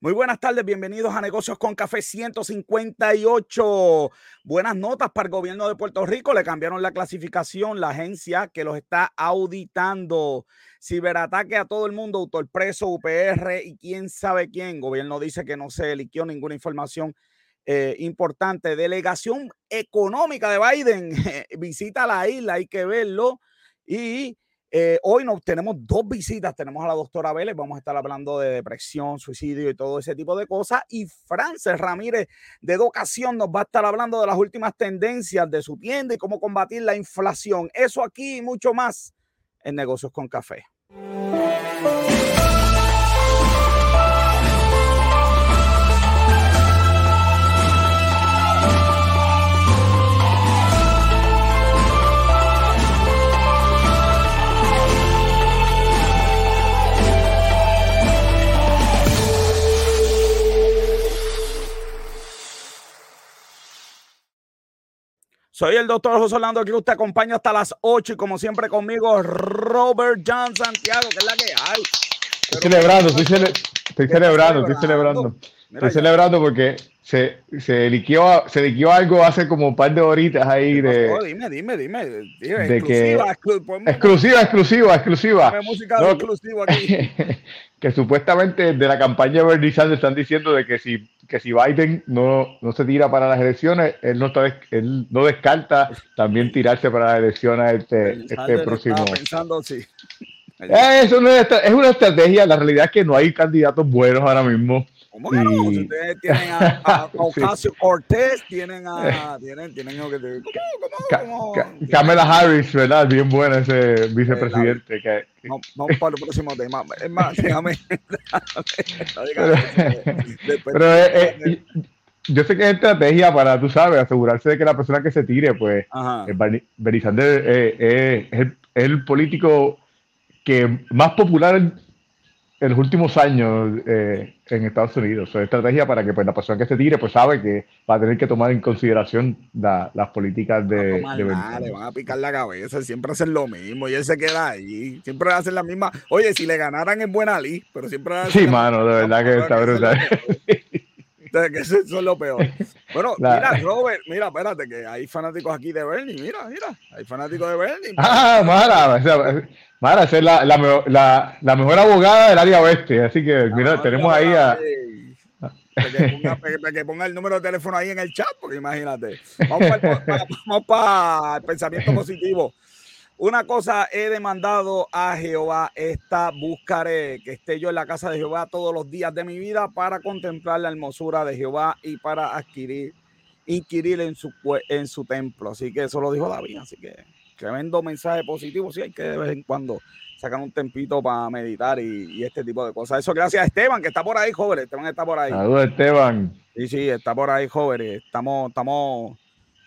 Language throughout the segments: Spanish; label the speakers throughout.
Speaker 1: Muy buenas tardes, bienvenidos a Negocios con Café 158. Buenas notas para el gobierno de Puerto Rico. Le cambiaron la clasificación, la agencia que los está auditando. Ciberataque a todo el mundo, autopreso, UPR y quién sabe quién. gobierno dice que no se eligió ninguna información eh, importante. Delegación económica de Biden visita la isla, hay que verlo. Y eh, hoy nos tenemos dos visitas. Tenemos a la doctora Vélez, vamos a estar hablando de depresión, suicidio y todo ese tipo de cosas. Y Frances Ramírez de Educación nos va a estar hablando de las últimas tendencias de su tienda y cómo combatir la inflación. Eso aquí y mucho más en Negocios con Café. Soy el doctor José Orlando, aquí usted acompaña hasta las 8 y como siempre conmigo Robert John Santiago, que es la que hay.
Speaker 2: Estoy celebrando, estoy, celebrando, estoy celebrando. estoy celebrando porque se, se, liquió, se liquió algo hace como un par de horitas ahí de.
Speaker 1: dime, dime, dime.
Speaker 2: de exclusiva, que, exclusiva, exclusiva, exclusiva.
Speaker 1: música no, exclusiva aquí.
Speaker 2: que supuestamente de la campaña de Bernie Sanders están diciendo de que si, que si Biden no, no se tira para las elecciones, él no, está, él no descarta también tirarse para las elecciones este, este próximo.
Speaker 1: Pensando, sí.
Speaker 2: Eh, es, es una estrategia, la realidad es que no hay candidatos buenos ahora mismo.
Speaker 1: ¿Cómo que no? ustedes tienen a, a Ocasio Cortés, tienen a. Tienen, tienen ¿cómo, cómo,
Speaker 2: cómo? Kamala Harris, ¿verdad? Bien buena ese vicepresidente. que,
Speaker 1: vamos, vamos para el próximo tema. Es más, déjame.
Speaker 2: pero, eh, eh, yo sé que es estrategia para, tú sabes, asegurarse de que la persona que se tire, pues, eh, Bernie Sanders eh, es, el, es el político que más popular en los últimos años eh, en Estados Unidos. Es estrategia para que pues, la persona que se tire pues sabe que va a tener que tomar en consideración las políticas de,
Speaker 1: de le van a picar la cabeza, siempre hacen lo mismo y él se queda ahí. Siempre hacen la misma. Oye, si le ganaran en buena ley, pero siempre
Speaker 2: Sí, mano, de verdad que está brutal.
Speaker 1: que eso es lo peor. Bueno, mira, Robert, mira, espérate, que hay fanáticos aquí de Bernie, mira, mira, hay fanáticos de Bernie.
Speaker 2: Ah, Mara, Mara, esa es la, la, la, la, mejor abogada del área oeste, así que, mira, tenemos ahí a...
Speaker 1: Para que, ponga, el número de teléfono ahí en el chat, porque imagínate. Vamos para, vamos para el pensamiento positivo. Una cosa he demandado a Jehová, esta buscaré que esté yo en la casa de Jehová todos los días de mi vida para contemplar la hermosura de Jehová y para adquirir, inquirir en su, en su templo. Así que eso lo dijo David, así que tremendo mensaje positivo. Sí, hay que de vez en cuando sacar un tempito para meditar y, este tipo de cosas. Eso gracias a Esteban, que está por ahí, joven. Esteban está por ahí.
Speaker 2: Saludos, Esteban.
Speaker 1: Sí, sí, está por ahí, joven. Estamos, estamos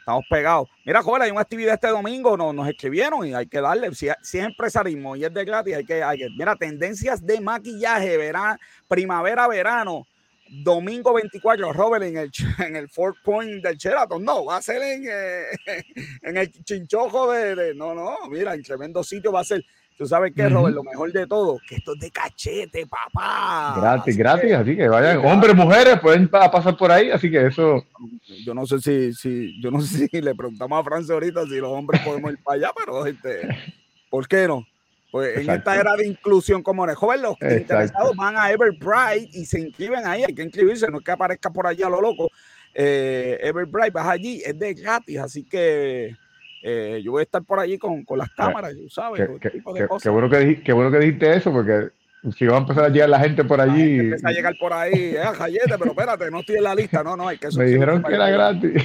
Speaker 1: Estamos pegados. Mira, joven, hay una actividad este domingo, nos, nos escribieron y hay que darle. Si, si, es empresarismo y es de gratis, hay que. Mira, tendencias de maquillaje, verano, primavera, verano. Domingo 24, Robert, en el, en el Fort Point del Sheraton. No, va a ser en, eh, en el chinchojo de, de, No, no, mira, en tremendo sitio va a ser Tú sabes qué, Robert, lo mejor de todo, que esto es de cachete, papá.
Speaker 2: Gratis, gratis, así que vayan, hombres, mujeres, pueden pasar por ahí, así que eso.
Speaker 1: Yo no sé si, si, yo no sé si le preguntamos a Francia ahorita si los hombres podemos ir para allá, pero este, ¿por qué no? Pues en esta era de inclusión como el joven, los interesados van a Everbright y se inscriben ahí, hay que inscribirse, no es que aparezca por allá lo loco. Eh, Everbright, vas allí, es de gratis, así que eh, yo voy a estar por allí con, con las cámaras, ¿sabes?
Speaker 2: Qué, qué, bueno que, qué bueno que dijiste eso, porque si va a empezar a llegar la gente por allí.
Speaker 1: Empieza a llegar por ahí, eh, Jayete, pero espérate, no estoy en la lista, no, no, hay que
Speaker 2: Me dijeron que era gratis.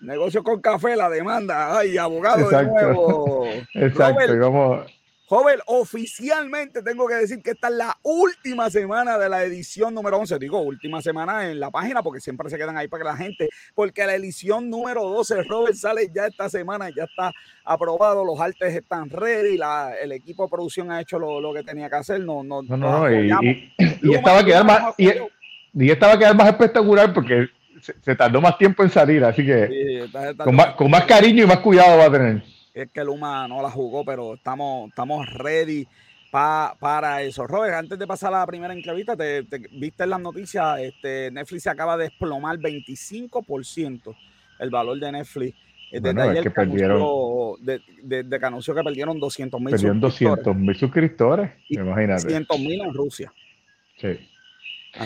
Speaker 1: Negocio con café, la demanda, ay, abogado de nuevo.
Speaker 2: Exacto, y vamos
Speaker 1: Joven, oficialmente tengo que decir que esta es la última semana de la edición número 11. Digo, última semana en la página porque siempre se quedan ahí para que la gente, porque la edición número 12, Robert, sale ya esta semana, ya está aprobado, los artes están ready, la, el equipo de producción ha hecho lo, lo que tenía que hacer. No, no,
Speaker 2: no, no, y, y, estaba a quedar más, y, y, estaba a quedar más espectacular porque se, tardó más tiempo en salir, así que sí, está, está, con, más, con más cariño y más cuidado va a tener
Speaker 1: es que Luma no la jugó, pero estamos, estamos ready para eso. Robert, antes de pasar a la primera entrevista, te, viste en las noticias, este, Netflix se acaba de desplomar 25% el valor de Netflix.
Speaker 2: Desde ayer que perdieron,
Speaker 1: de, de, de, que anunció que perdieron 200 mil
Speaker 2: Perdieron 200 mil suscriptores, imagínate.
Speaker 1: 200 mil en Rusia.
Speaker 2: Sí.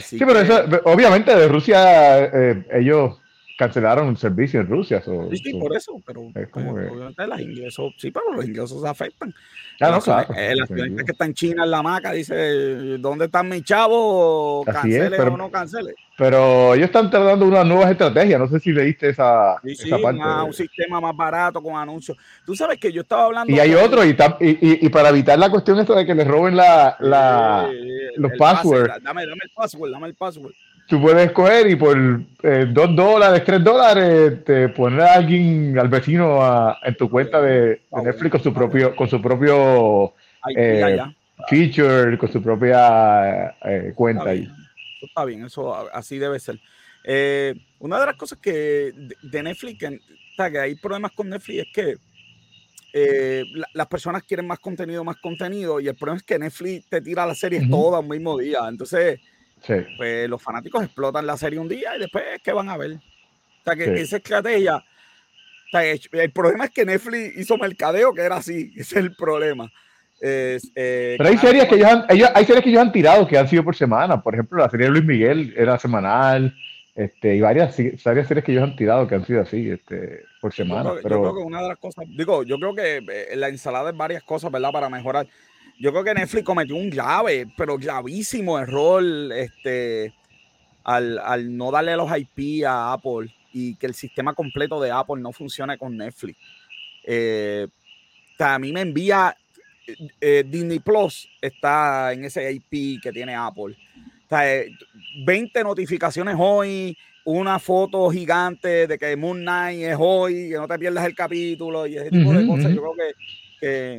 Speaker 2: sí, pero eso, obviamente de Rusia eh, ellos cancelaron el servicio en Rusia.
Speaker 1: sí, sí, por eso, pero es como pues, obviamente los ingresos, sí, pero los ingresos se afectan.
Speaker 2: Claro, claro.
Speaker 1: El accidente que está en China en la maca dice, ¿dónde están mis chavos? ¿Cancele o no cancele?
Speaker 2: Pero ellos están tratando unas nuevas estrategias, no sé si leíste esa,
Speaker 1: sí, sí, parte. un sistema más barato con anuncios. Tú sabes que yo estaba hablando...
Speaker 2: Y hay otro, y, y, y, para evitar la cuestión esto de que les roben la, la los passwords.
Speaker 1: dame, dame el password, dame el password
Speaker 2: tú puedes coger y por eh, dos dólares, tres dólares, te poner a alguien, al vecino en tu cuenta de, Netflix con su propio, con su propio eh, feature, con su propia eh, cuenta.
Speaker 1: Está bien. está bien, eso así debe ser. una de las cosas que de, Netflix, que, que hay problemas con Netflix es que las personas quieren más contenido, más contenido, y el problema es que Netflix te tira las series todas al mismo día. Entonces, pues los fanáticos explotan la serie un día y después, ¿qué van a ver? O sea, que esa estrategia. O sea, el problema es que Netflix hizo mercadeo que era así, ese es el problema.
Speaker 2: Eh, Pero hay series, que ellos han, hay series que ellos han tirado que han sido por semana. Por ejemplo, la serie de Luis Miguel era semanal. Este, y varias, varias series que ellos han tirado que han sido así, este, por semana.
Speaker 1: Yo creo, yo creo que una de las cosas, digo, yo creo que eh, la ensalada es varias cosas, ¿verdad? Para mejorar yo creo que Netflix cometió un grave, pero gravísimo error este, al, no darle los IP a Apple y que el sistema completo de Apple no funcione con Netflix. Eh, a mí me envía eh, Disney Plus, está en ese IP que tiene Apple. 20 eh, notificaciones hoy, una foto gigante de que Moon Knight es hoy, que no te pierdas el capítulo y ese tipo de cosas. Yo creo que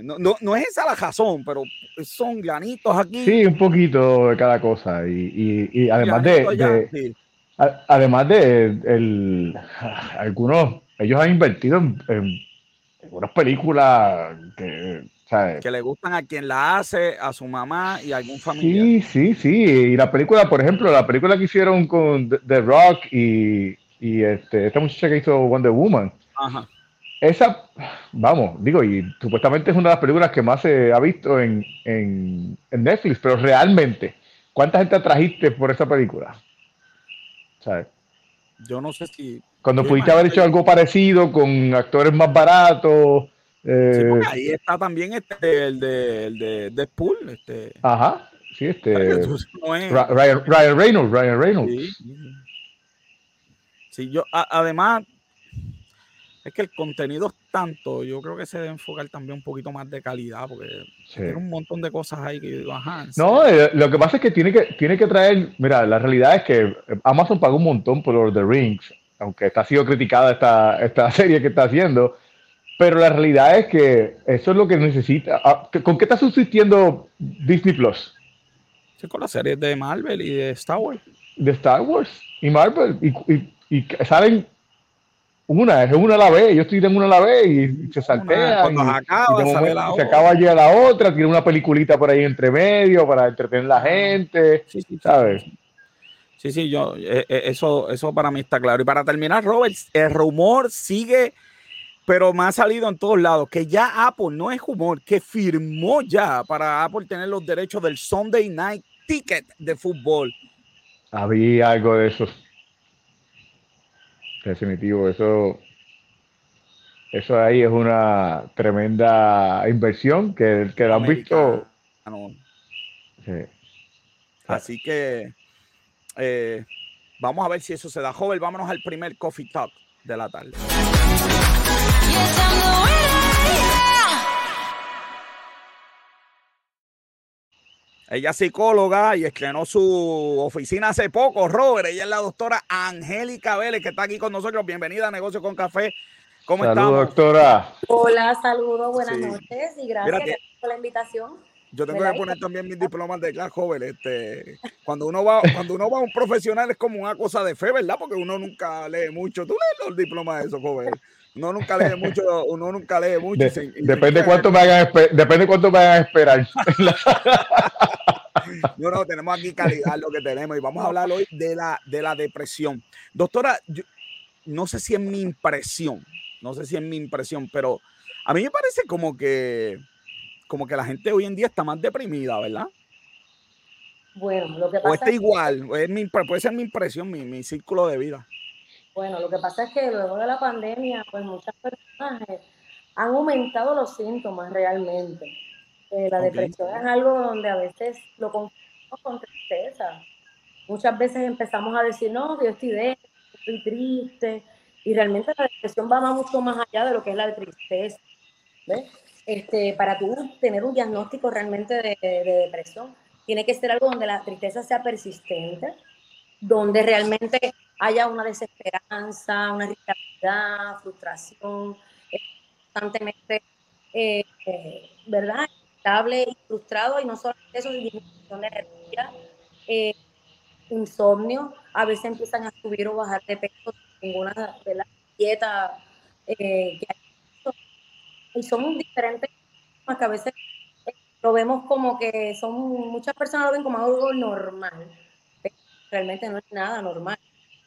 Speaker 1: no, no, no, es esa la razón, pero son granitos aquí.
Speaker 2: Sí, un poquito de cada cosa. Y, y, además de, además de el, algunos, ellos han invertido en, en, unas películas que,
Speaker 1: que le gustan a quien la hace, a su mamá y a algún familiar.
Speaker 2: Sí, sí, sí. Y la película, por ejemplo, la película que hicieron con The Rock y, y este, esta muchacha que hizo Wonder Woman. Ajá esa, vamos, digo, y supuestamente es una de las películas que más se ha visto en, Netflix, pero realmente, ¿cuánta gente atrajiste por esa película? ¿Sabes?
Speaker 1: Yo no sé si.
Speaker 2: Cuando pudiste haber hecho algo parecido con actores más baratos.
Speaker 1: Eh, ahí está también este, el de, el de Deadpool. Este.
Speaker 2: Ajá, sí, este. Ryan, Reynolds, Ryan Reynolds.
Speaker 1: Sí, yo, además, es que el contenido es tanto, yo creo que se debe enfocar también un poquito más de calidad, porque tiene un montón de cosas ahí que yo ajá.
Speaker 2: No, eh, lo que pasa es que tiene que, tiene que traer, mira, la realidad es que Amazon pagó un montón por The Rings, aunque está sido criticada esta, esta serie que está haciendo, pero la realidad es que eso es lo que necesita. Ah, ¿Con qué está subsistiendo Disney Plus?
Speaker 1: Sí, con las series de Marvel y de Star Wars.
Speaker 2: De Star Wars y Marvel. Y, y, y salen una, es una a la vez, yo estoy en una a la vez y se saltea.
Speaker 1: y, acaba,
Speaker 2: se acaba ya la otra, tiene una peliculita por ahí entre medio para entretener a la gente, sí, sí, ¿sabes?
Speaker 1: Sí, sí, yo, eh, eh, eso, eso para mí está claro. Y para terminar, Robert, el rumor sigue, pero me ha salido en todos lados, que ya Apple, no es humor, que firmó ya para Apple tener los derechos del Sunday Night Ticket de fútbol.
Speaker 2: Había algo de eso Definitivo, eso, eso ahí es una tremenda inversión que, que lo han visto.
Speaker 1: Así que eh, vamos a ver si eso se da. Joven, vámonos al primer coffee talk de la tarde. Ella es psicóloga y estrenó su oficina hace poco, Robert. Ella es la doctora Angélica Vélez, que está aquí con nosotros. Bienvenida a Negocio con Café. ¿Cómo
Speaker 2: estamos? doctora.
Speaker 3: Hola, saludos, buenas noches y gracias por la invitación.
Speaker 1: Yo tengo que poner también mis diplomas de clase, joven. Este, cuando uno va, cuando uno va a un profesional es como una cosa de fe, ¿verdad? Porque uno nunca lee mucho. ¿Tú lees los diplomas de eso, joven? Uno nunca lee mucho, uno nunca lee mucho.
Speaker 2: depende, cuánto me hagan depende cuánto me hagan esperar.
Speaker 1: no, no, tenemos aquí calidad lo que tenemos y vamos a hablar hoy de la, de la depresión. Doctora, no sé si es mi impresión, no sé si es mi impresión, pero a mí me parece como que, como que la gente hoy en día está más deprimida, ¿verdad?
Speaker 3: Bueno, lo que pasa
Speaker 1: o está igual, puede ser mi impresión, mi, mi círculo de vida.
Speaker 3: Bueno, lo que pasa es que luego de la pandemia, pues muchas personas han aumentado los síntomas realmente. Eh, la depresión es algo donde a veces lo confundimos con tristeza. Muchas veces empezamos a decir, no, yo estoy de, estoy triste, y realmente la depresión va mucho más allá de lo que es la tristeza. ¿ves? Este, para tú tener un diagnóstico realmente de, de depresión, tiene que ser algo donde la tristeza sea persistente, donde realmente haya una desesperanza, una irritabilidad, frustración, eh, constantemente, eh, eh, ¿verdad? Estable y frustrado, y no solo eso, disminución de energía, insomnio, a veces empiezan a subir o bajar de peso sin una dieta que y son diferentes que a veces lo vemos como que son, muchas personas lo ven como algo normal, realmente no es nada normal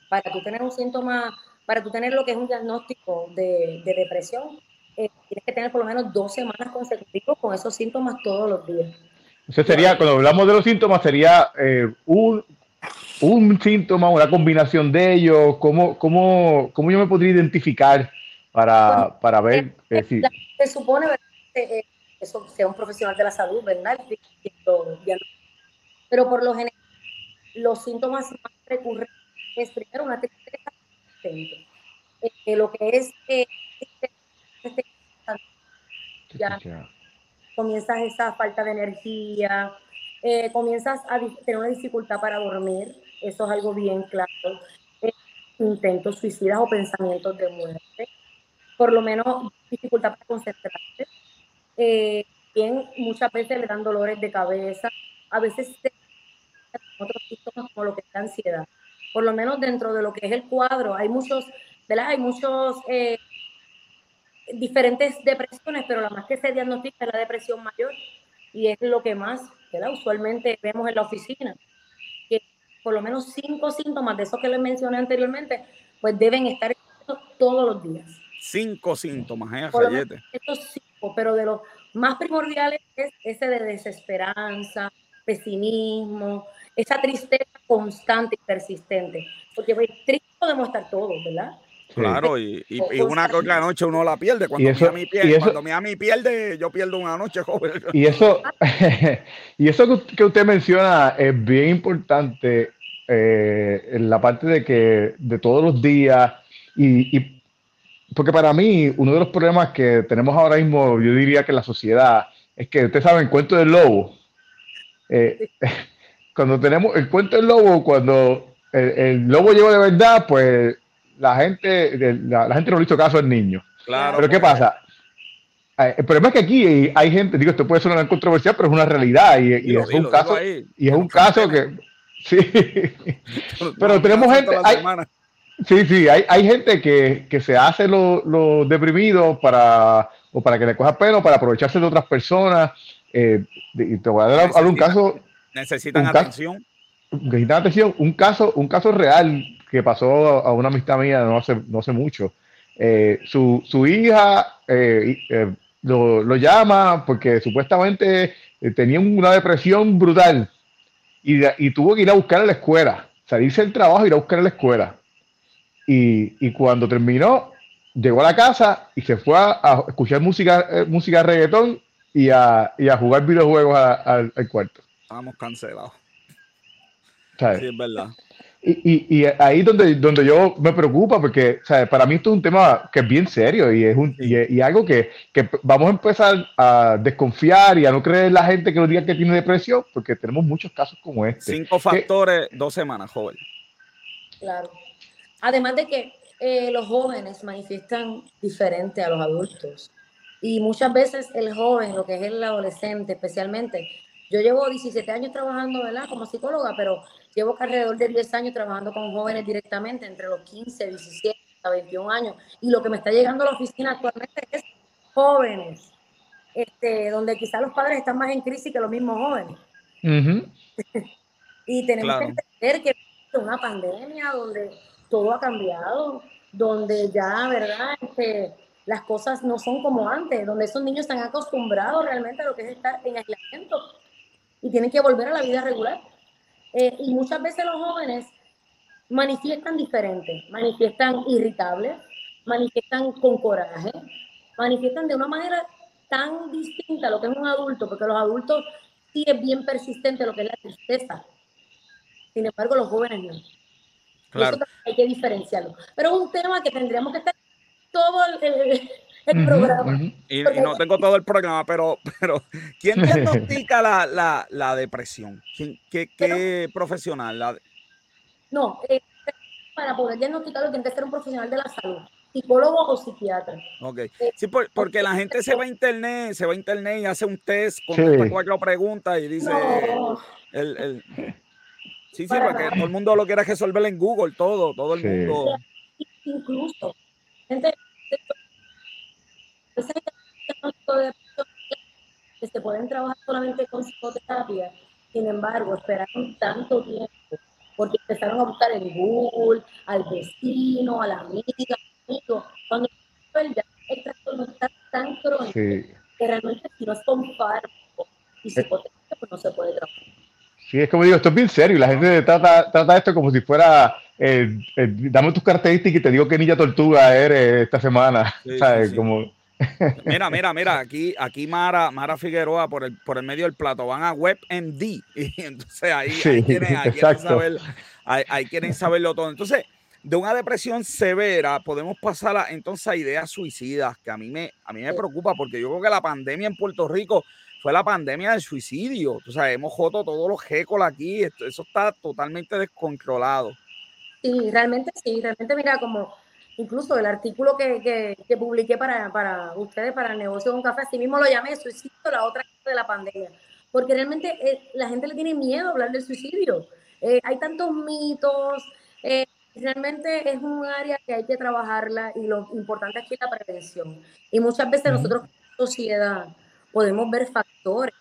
Speaker 3: para tú tener un síntoma, para tú tener lo que es un diagnóstico de, depresión, eh, tienes que tener por lo menos dos semanas consecutivas con esos síntomas todos los días.
Speaker 2: Entonces sería, cuando hablamos de los síntomas, sería eh, un, un síntoma, una combinación de ellos, ¿cómo, cómo, cómo yo me podría identificar para, para ver
Speaker 3: eh, si... Se supone que eso sea un profesional de la salud, ¿verdad? Pero por lo general, los síntomas más recurrentes es primero una tristeza eh, lo que es eh, ya comienzas esa falta de energía, eh, comienzas a tener una dificultad para dormir, eso es algo bien claro, intentos suicidas o pensamientos de muerte, por lo menos dificultad para concentrarte, bien, muchas veces le dan dolores de cabeza, a veces otros síntomas como lo que es la ansiedad por lo menos dentro de lo que es el cuadro, hay muchos, ¿verdad? Hay muchos eh, diferentes depresiones, pero la más que se diagnostica es la depresión mayor y es lo que más, ¿verdad? Usualmente vemos en la oficina, que por lo menos cinco síntomas de esos que les mencioné anteriormente, pues deben estar todos los días.
Speaker 1: Cinco síntomas, ¿eh?
Speaker 3: Estos cinco, pero de los más primordiales es ese de desesperanza, pesimismo, esa tristeza constante y persistente. Porque pues, triste podemos estar todos, ¿verdad?
Speaker 1: Claro, y, y, una que otra noche uno la pierde. Cuando, eso, mi pierde, cuando mi pierde, yo pierdo una noche, joven.
Speaker 2: Y eso, y eso que usted menciona es bien importante eh, en la parte de que de todos los días y, y, porque para mí uno de los problemas que tenemos ahora mismo, yo diría que en la sociedad, es que usted sabe, el cuento del lobo. Eh, cuando tenemos el cuento del lobo, cuando el, lobo llegó de verdad, pues la gente, la, gente no le hizo caso al niño. Claro. Pero ¿qué pasa? Eh, el problema es que aquí hay gente, digo, esto puede ser una controversia, pero es una realidad y, es un caso, y es un caso que, sí, pero tenemos gente, sí, sí, hay, hay gente que, que se hace los lo deprimidos para, o para que le coja pelo, para aprovecharse de otras personas. Eh, y te voy a dar un caso
Speaker 1: Necesitan atención.
Speaker 2: necesitan atención. Un caso, un caso real que pasó a una amistad mía no hace, no hace mucho. Eh, su, su, hija eh, eh, lo, lo, llama porque supuestamente tenía una depresión brutal y, y, tuvo que ir a buscar a la escuela, salirse del trabajo y ir a buscar a la escuela. Y, y cuando terminó, llegó a la casa y se fue a, escuchar música, música reggaetón y a, y a jugar videojuegos al cuarto.
Speaker 1: Estamos cancelados. Sí, es verdad.
Speaker 2: Y, y, ahí donde, donde yo me preocupa, porque para mí esto es un tema que es bien serio y es un, y, algo que, que, vamos a empezar a desconfiar y a no creer en la gente que nos diga que tiene depresión, porque tenemos muchos casos como este.
Speaker 1: Cinco factores, dos semanas, joven.
Speaker 3: Claro. Además de que eh, los jóvenes manifiestan diferente a los adultos. Y muchas veces el joven, lo que es el adolescente especialmente, yo llevo 17 años trabajando, ¿verdad? Como psicóloga, pero llevo alrededor de 10 años trabajando con jóvenes directamente, entre los 15, 17 21 años. Y lo que me está llegando a la oficina actualmente es jóvenes, este, donde quizás los padres están más en crisis que los mismos jóvenes. y tenemos que entender que es una pandemia donde todo ha cambiado, donde ya, ¿verdad? Este, las cosas no son como antes, donde esos niños están acostumbrados realmente a lo que es estar en aislamiento y tienen que volver a la vida regular. Eh, y muchas veces los jóvenes manifiestan diferente, manifiestan irritables, manifiestan con coraje, manifiestan de una manera tan distinta a lo que es un adulto, porque los adultos sí es bien persistente lo que es la tristeza. Sin embargo, los jóvenes no. Claro. hay que diferenciarlo. Pero es un tema que tendríamos que estar todo el, programa.
Speaker 1: Y, no tengo todo el programa, pero, pero ¿quién diagnostica la, la, la depresión? ¿Quién, qué, qué profesional?
Speaker 3: No, eh, para poder diagnosticarlo tiene que ser un profesional de la salud psicólogo o psiquiatra.
Speaker 1: Ok. Eh, sí, porque la gente se va a internet, se va a internet y hace un test con cuatro preguntas y dice el, el, Sí, sí, porque todo el mundo lo quiere resolver en Google, todo, todo el mundo.
Speaker 3: Incluso, que se pueden trabajar solamente con psicoterapia, sin embargo, esperaron tanto tiempo porque empezaron a buscar en Google, al vecino, a la amiga, amigo, cuando ya el trastorno está tan crónico que realmente si no es con fármaco y psicoterapia, pues no se puede trabajar.
Speaker 2: Sí, es como digo, esto es bien serio y la gente trata, trata esto como si fuera, eh, eh, dame tus características y te digo qué niña tortuga eres esta semana, ¿sabes? Como...
Speaker 1: Mira, mira, mira, aquí, aquí Mara, Mara Figueroa por el, por el medio del plato van a WebMD y entonces ahí, quieren, saber, ahí, quieren saberlo todo. Entonces, de una depresión severa podemos pasar a, entonces a ideas suicidas, que a mí me, a mí me preocupa porque yo creo que la pandemia en Puerto Rico fue la pandemia del suicidio. O sea, hemos joto todos los gécolas aquí, eso está totalmente descontrolado.
Speaker 3: Sí, realmente sí, realmente mira, como incluso el artículo que, que, publiqué para, para, ustedes, para el negocio de un café, así mismo lo llamé suicidio, la otra de la pandemia, porque realmente eh, la gente le tiene miedo a hablar del suicidio. Eh, hay tantos mitos, eh, realmente es un área que hay que trabajarla y lo importante aquí es la prevención. Y muchas veces nosotros como sociedad podemos ver factores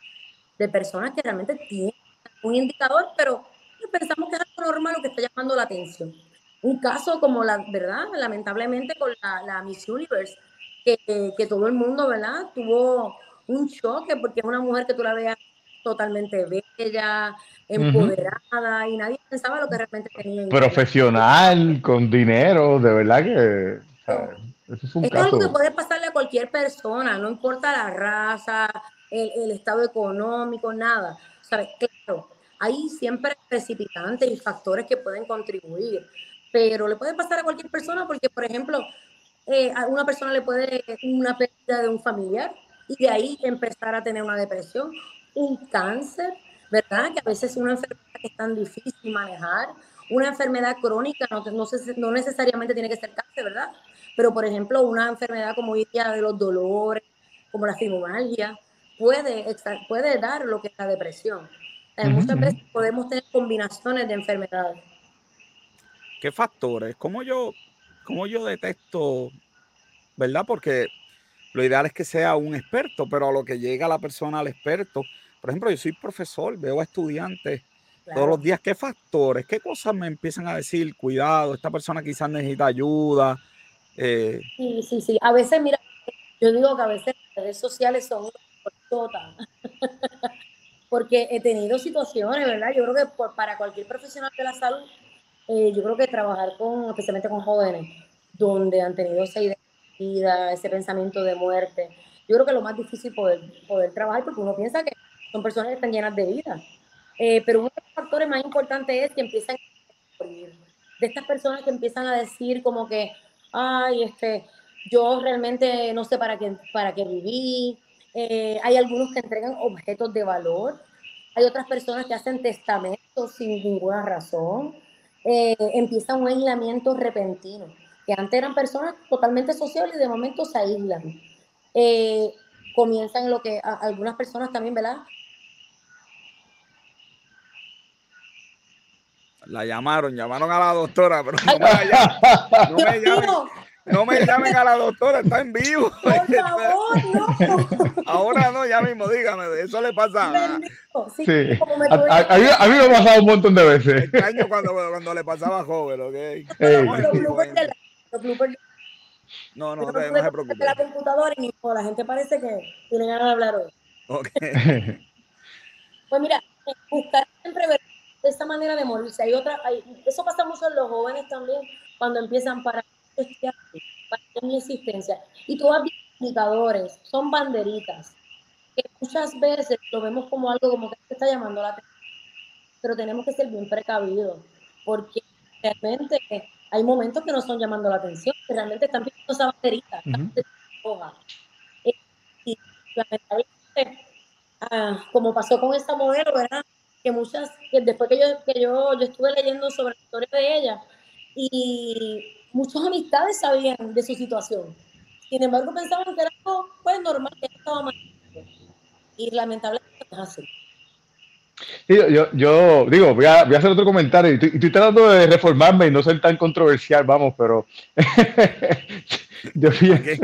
Speaker 3: de personas que realmente tienen un indicador, pero pensamos que es normal lo que está llamando la atención un caso como la, ¿verdad? Lamentablemente con la, la Miss Universe, que, que, todo el mundo, ¿verdad? Tuvo un choque porque es una mujer que tú la veas totalmente bella, empoderada y nadie pensaba lo que realmente tenía.
Speaker 2: Profesional, con dinero, de verdad que...
Speaker 3: Eso es, un es algo que puede pasarle a cualquier persona, no importa la raza, el, el estado económico, nada. ¿Sabes? Claro, hay siempre precipitantes y factores que pueden contribuir pero le puede pasar a cualquier persona porque, por ejemplo, eh, a una persona le puede una pérdida de un familiar y de ahí empezar a tener una depresión, un cáncer, ¿verdad? Que a veces es una enfermedad que es tan difícil manejar, una enfermedad crónica, no, no, no necesariamente tiene que ser cáncer, ¿verdad? Pero, por ejemplo, una enfermedad como ya de los dolores, como la fibromialgia, puede, puede dar lo que es la depresión. Muchas veces podemos tener combinaciones de enfermedades.
Speaker 1: ¿Qué factores? ¿Cómo yo, cómo yo detesto, verdad? Porque lo ideal es que sea un experto, pero a lo que llega la persona al experto, por ejemplo, yo soy profesor, veo a estudiantes todos los días, ¿qué factores, qué cosas me empiezan a decir? Cuidado, esta persona quizás necesita ayuda.
Speaker 3: Eh. Sí, sí, sí. A veces, mira, yo digo que a veces las redes sociales son total. Porque he tenido situaciones, ¿verdad? Yo creo que para cualquier profesional de la salud eh, yo creo que trabajar con, especialmente con jóvenes, donde han tenido esa idea de vida, ese pensamiento de muerte, yo creo que lo más difícil poder, poder trabajar, porque uno piensa que son personas que están llenas de vida. Eh, pero uno de los factores más importantes es que empiezan a morir. De estas personas que empiezan a decir como que, ay, este, yo realmente no sé para qué, para qué viví. Eh, hay algunos que entregan objetos de valor. Hay otras personas que hacen testamentos sin ninguna razón. Eh, empieza un aislamiento repentino, que antes eran personas totalmente sociales y de momento se aíslan. Eh, comienzan lo que algunas personas también, ¿verdad?
Speaker 1: La llamaron, llamaron a la doctora, pero no me, llamen, no me llamen. No me llamen a la doctora, está en vivo.
Speaker 3: Por favor, no.
Speaker 1: Ahora no, ya mismo, dígame, eso le pasa.
Speaker 2: Sí, sí. A, a, mí, a, mí, me ha pasado un montón de veces.
Speaker 1: Extraño cuando, cuando le pasaba a joven, ¿ok?
Speaker 3: Hey. Los bloopers
Speaker 1: no, no, no, no, no se preocupe.
Speaker 3: la computadora y la gente parece que tiene ganas de hablar hoy.
Speaker 1: Ok.
Speaker 3: pues mira, buscar siempre ver esta manera de morirse. Hay otra, hay, eso pasa mucho en los jóvenes también, cuando empiezan para para mi existencia. Y todos los indicadores, son banderitas, que muchas veces lo vemos como algo como que está llamando la atención, pero tenemos que ser bien precavidos, porque realmente hay momentos que no son llamando la atención, que realmente están pidiendo esa banderita, Y lamentablemente, ah, como pasó con esta modelo, ¿verdad? Que muchas, que después que yo, que yo, yo estuve leyendo sobre la historia de ella, y muchas amistades sabían de su situación. Sin embargo, pensaban que era algo pues, normal, que estaba mal. Y lamentablemente es así.
Speaker 2: Yo, yo, digo, voy a, voy a, hacer otro comentario. Estoy, estoy, tratando de reformarme y no ser tan controversial, vamos, pero yo
Speaker 1: eh,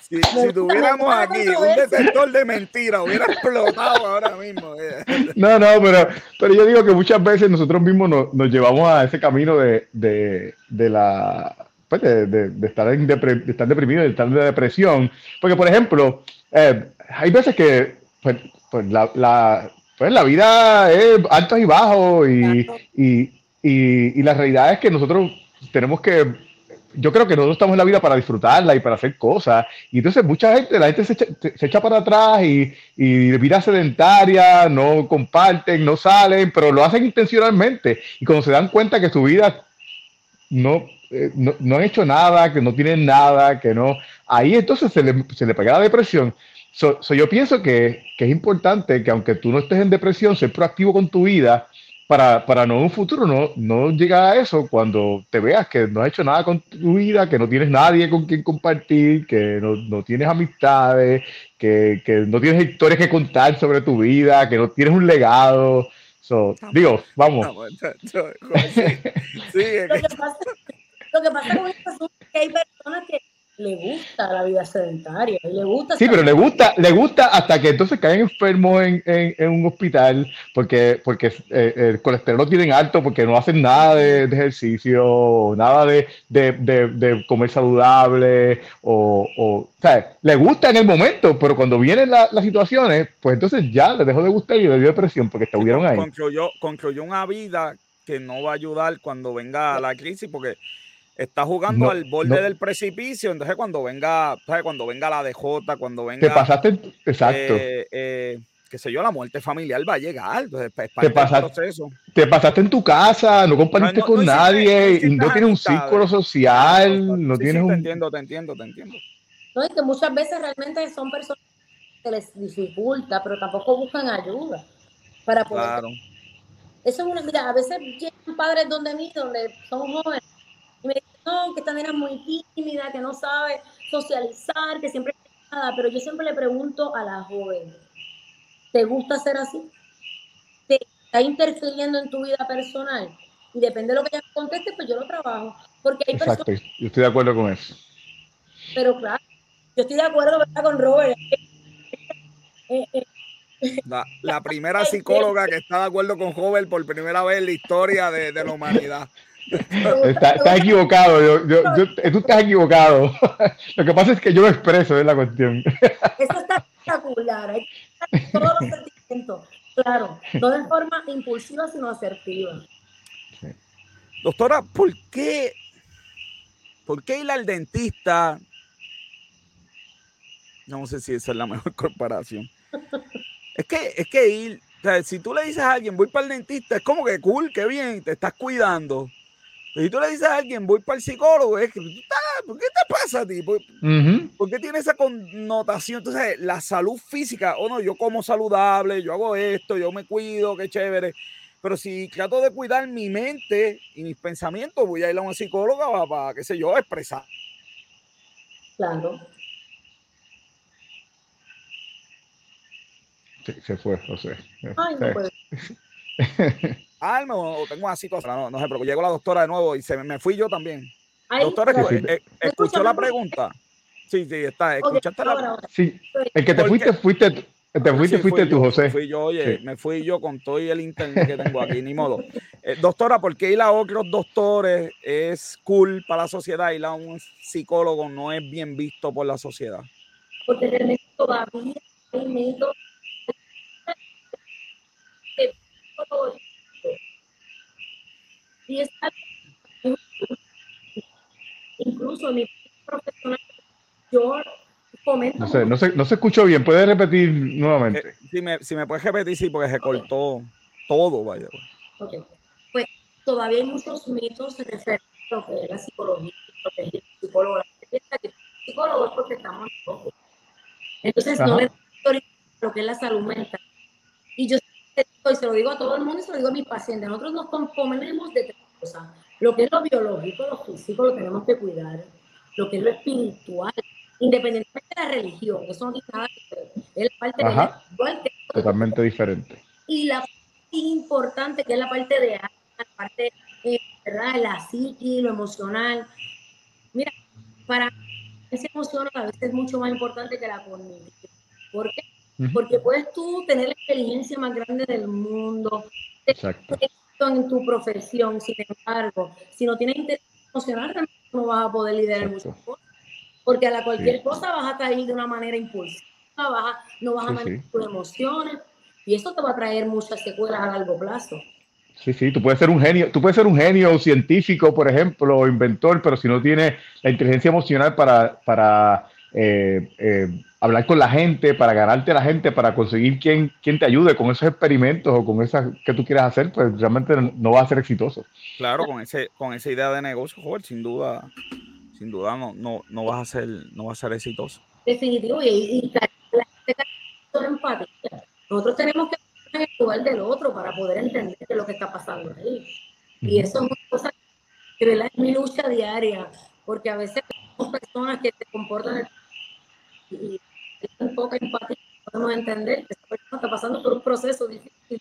Speaker 1: si, si, tuviéramos aquí un detector de mentiras, hubiera explotado ahora mismo. Eh.
Speaker 2: No, no, pero, pero yo digo que muchas veces nosotros mismos nos, nos llevamos a ese camino de, de, de la pues de, de, estar en depre, de estar deprimido, de estar en depresión. Porque, por ejemplo, eh, hay veces que pues, pues la, la, pues la vida es altos y bajos y, y, y, y la realidad es que nosotros tenemos que yo creo que nosotros estamos en la vida para disfrutarla y para hacer cosas. Y entonces mucha gente, la gente se echa, se echa para atrás y, y, vida sedentaria, no comparten, no salen, pero lo hacen intencionalmente. Y cuando se dan cuenta que su vida no, eh, no, no, han hecho nada, que no tienen nada, que no, ahí entonces se le, se le pega la depresión. So, so yo pienso que, que es importante que aunque tú no estés en depresión, ser proactivo con tu vida para, para no un futuro no, no llegar a eso cuando te veas que no has hecho nada con tu vida, que no tienes nadie con quien compartir, que no, no tienes amistades, que, que, no tienes historias que contar sobre tu vida, que no tienes un legado. So, digo, vamos.
Speaker 3: sí, lo, que pasa, lo que pasa con esto es que hay personas que le gusta la vida sedentaria, le gusta.
Speaker 2: Sí, pero le gusta, le gusta hasta que entonces caen enfermos en, en, en un hospital porque, porque eh, el colesterol lo tienen alto, porque no hacen nada de, de ejercicio, nada de, de, de, comer saludable, o, o, o sea, le gusta en el momento, pero cuando vienen la, las situaciones, pues entonces ya le dejó de gustar y le dio depresión porque estuvieron ahí.
Speaker 1: Construyó, construyó una vida que no va a ayudar cuando venga la crisis, porque está jugando no, al borde no. del precipicio, entonces cuando venga, cuando venga la DJ, cuando venga...
Speaker 2: Te pasaste, exacto.
Speaker 1: Eh, eh, qué sé yo, la muerte familiar va a llegar, entonces es
Speaker 2: te, pasaste, te pasaste en tu casa, no compartiste no, con nadie, no, no tienes un círculo social, no
Speaker 1: sí,
Speaker 2: tienes
Speaker 1: sí,
Speaker 2: un...
Speaker 1: Te entiendo, te entiendo, te entiendo.
Speaker 3: No, es que muchas veces realmente son personas que les dificulta, pero tampoco buscan ayuda para poder...
Speaker 1: Claro.
Speaker 3: Eso es una, mira, a veces llegan padres donde mí, donde son jóvenes, y me dicen, no, que esta nena es muy tímida, que no sabe socializar, que siempre nada, pero yo siempre le pregunto a la joven, ¿te gusta ser así? ¿Te está interfiriendo en tu vida personal? Y depende de lo que ella conteste, pues yo lo trabajo. Porque hay
Speaker 2: Exacto, personas... yo estoy de acuerdo con eso.
Speaker 3: Pero claro, yo estoy de acuerdo ¿verdad? con Robert.
Speaker 1: Eh, eh, la, la, primera psicóloga que está de acuerdo con Robert por primera vez en la historia de, de la humanidad.
Speaker 2: Está, está, equivocado, yo, yo, yo, tú estás equivocado. Lo que pasa es que yo lo expreso, es la cuestión.
Speaker 3: Eso está espectacular, hay todos los sentimientos, claro, no de forma impulsiva, sino asertiva.
Speaker 1: Sí. Doctora, ¿por qué, ¿por qué ir al dentista? No sé si esa es la mejor comparación. Es que, es que ir, o sea, si tú le dices a alguien, voy para el dentista, es como que cool, qué bien, te estás cuidando. Si tú le dices a alguien, voy para el psicólogo, es que, ¿por qué te pasa a ti? ¿Por, uh -huh. ¿por qué tiene esa connotación? Entonces, la salud física, o oh, no, yo como saludable, yo hago esto, yo me cuido, qué chévere. Pero si trato de cuidar mi mente y mis pensamientos, voy a ir a una psicóloga para, para qué sé yo, expresar.
Speaker 3: Claro.
Speaker 2: Sí, se fue, José.
Speaker 3: Ay, no puede.
Speaker 1: alma o, tengo una situación. No, no sé, pero llegó la doctora de nuevo y se me, fui yo también. doctora, eh, ¿escuchó la pregunta? Sí, sí, está. ¿Escuchaste la
Speaker 2: Sí, el que te fuiste, fuiste tú. Te fuiste, fuiste tú, José.
Speaker 1: Fui yo, oye, me fui yo con todo el internet que tengo aquí, ni modo. Eh, doctora, ¿por qué ir a otros doctores es cool para la sociedad y a un psicólogo no es bien visto por la sociedad?
Speaker 3: Porque realmente todavía hay métodos y está incluso mi profesional yo
Speaker 2: no sé, no se, no se escuchó bien. ¿Puedes repetir nuevamente?
Speaker 1: Eh, si, me, si me puedes repetir, sí, porque se cortó todo, vaya.
Speaker 3: Ok. Pues todavía hay muchos mitos referente a lo que es la psicología, lo que es el psicólogo. La psicólogo es porque estamos locos. Entonces, no le lo que es la salud mental. Y yo y se lo digo a todo el mundo y se lo digo a mis pacientes. Nosotros nos componemos de tres cosas. Lo que es lo biológico, lo físico, lo tenemos que cuidar. Lo que es lo espiritual, independientemente de la religión, eso no tiene nada que ver. Es la parte
Speaker 2: espiritual que totalmente diferente.
Speaker 3: Y la parte importante que es la parte de la parte eh, ¿verdad? la psiqui, lo emocional. Mira, para ese emocional a veces es mucho más importante que la cognición. ¿Por qué? Porque puedes tú tener la inteligencia más grande del mundo, Exacto. en tu profesión, sin embargo, si no tienes inteligencia emocional, no vas a poder liderar muchas cosas porque a la cualquier cosa vas a caer de una manera impulsiva, vas no vas a manejar tus emociones y eso te va a traer muchas secuelas a largo plazo.
Speaker 2: Sí, sí, tú puedes ser un genio, tú puedes ser un genio científico, por ejemplo, o inventor, pero si no tienes la inteligencia emocional para, para eh, eh, hablar con la gente, para ganarte a la gente, para conseguir quien, quien te ayude con esos experimentos o con esas que tú quieras hacer, pues realmente no va a ser exitoso.
Speaker 1: Claro, con ese, con esa idea de negocio, joder, sin duda, sin duda no, no, no vas a ser, no vas a ser exitoso.
Speaker 3: Definitivo, y, y la gente empatía. Nosotros tenemos que estar en el lugar del otro para poder entender lo que está pasando ahí. Y eso es una cosa que es mi lucha diaria, porque a veces tenemos personas que se comportan y tienen poca empatía, podemos entender que esa persona está pasando por un proceso difícil.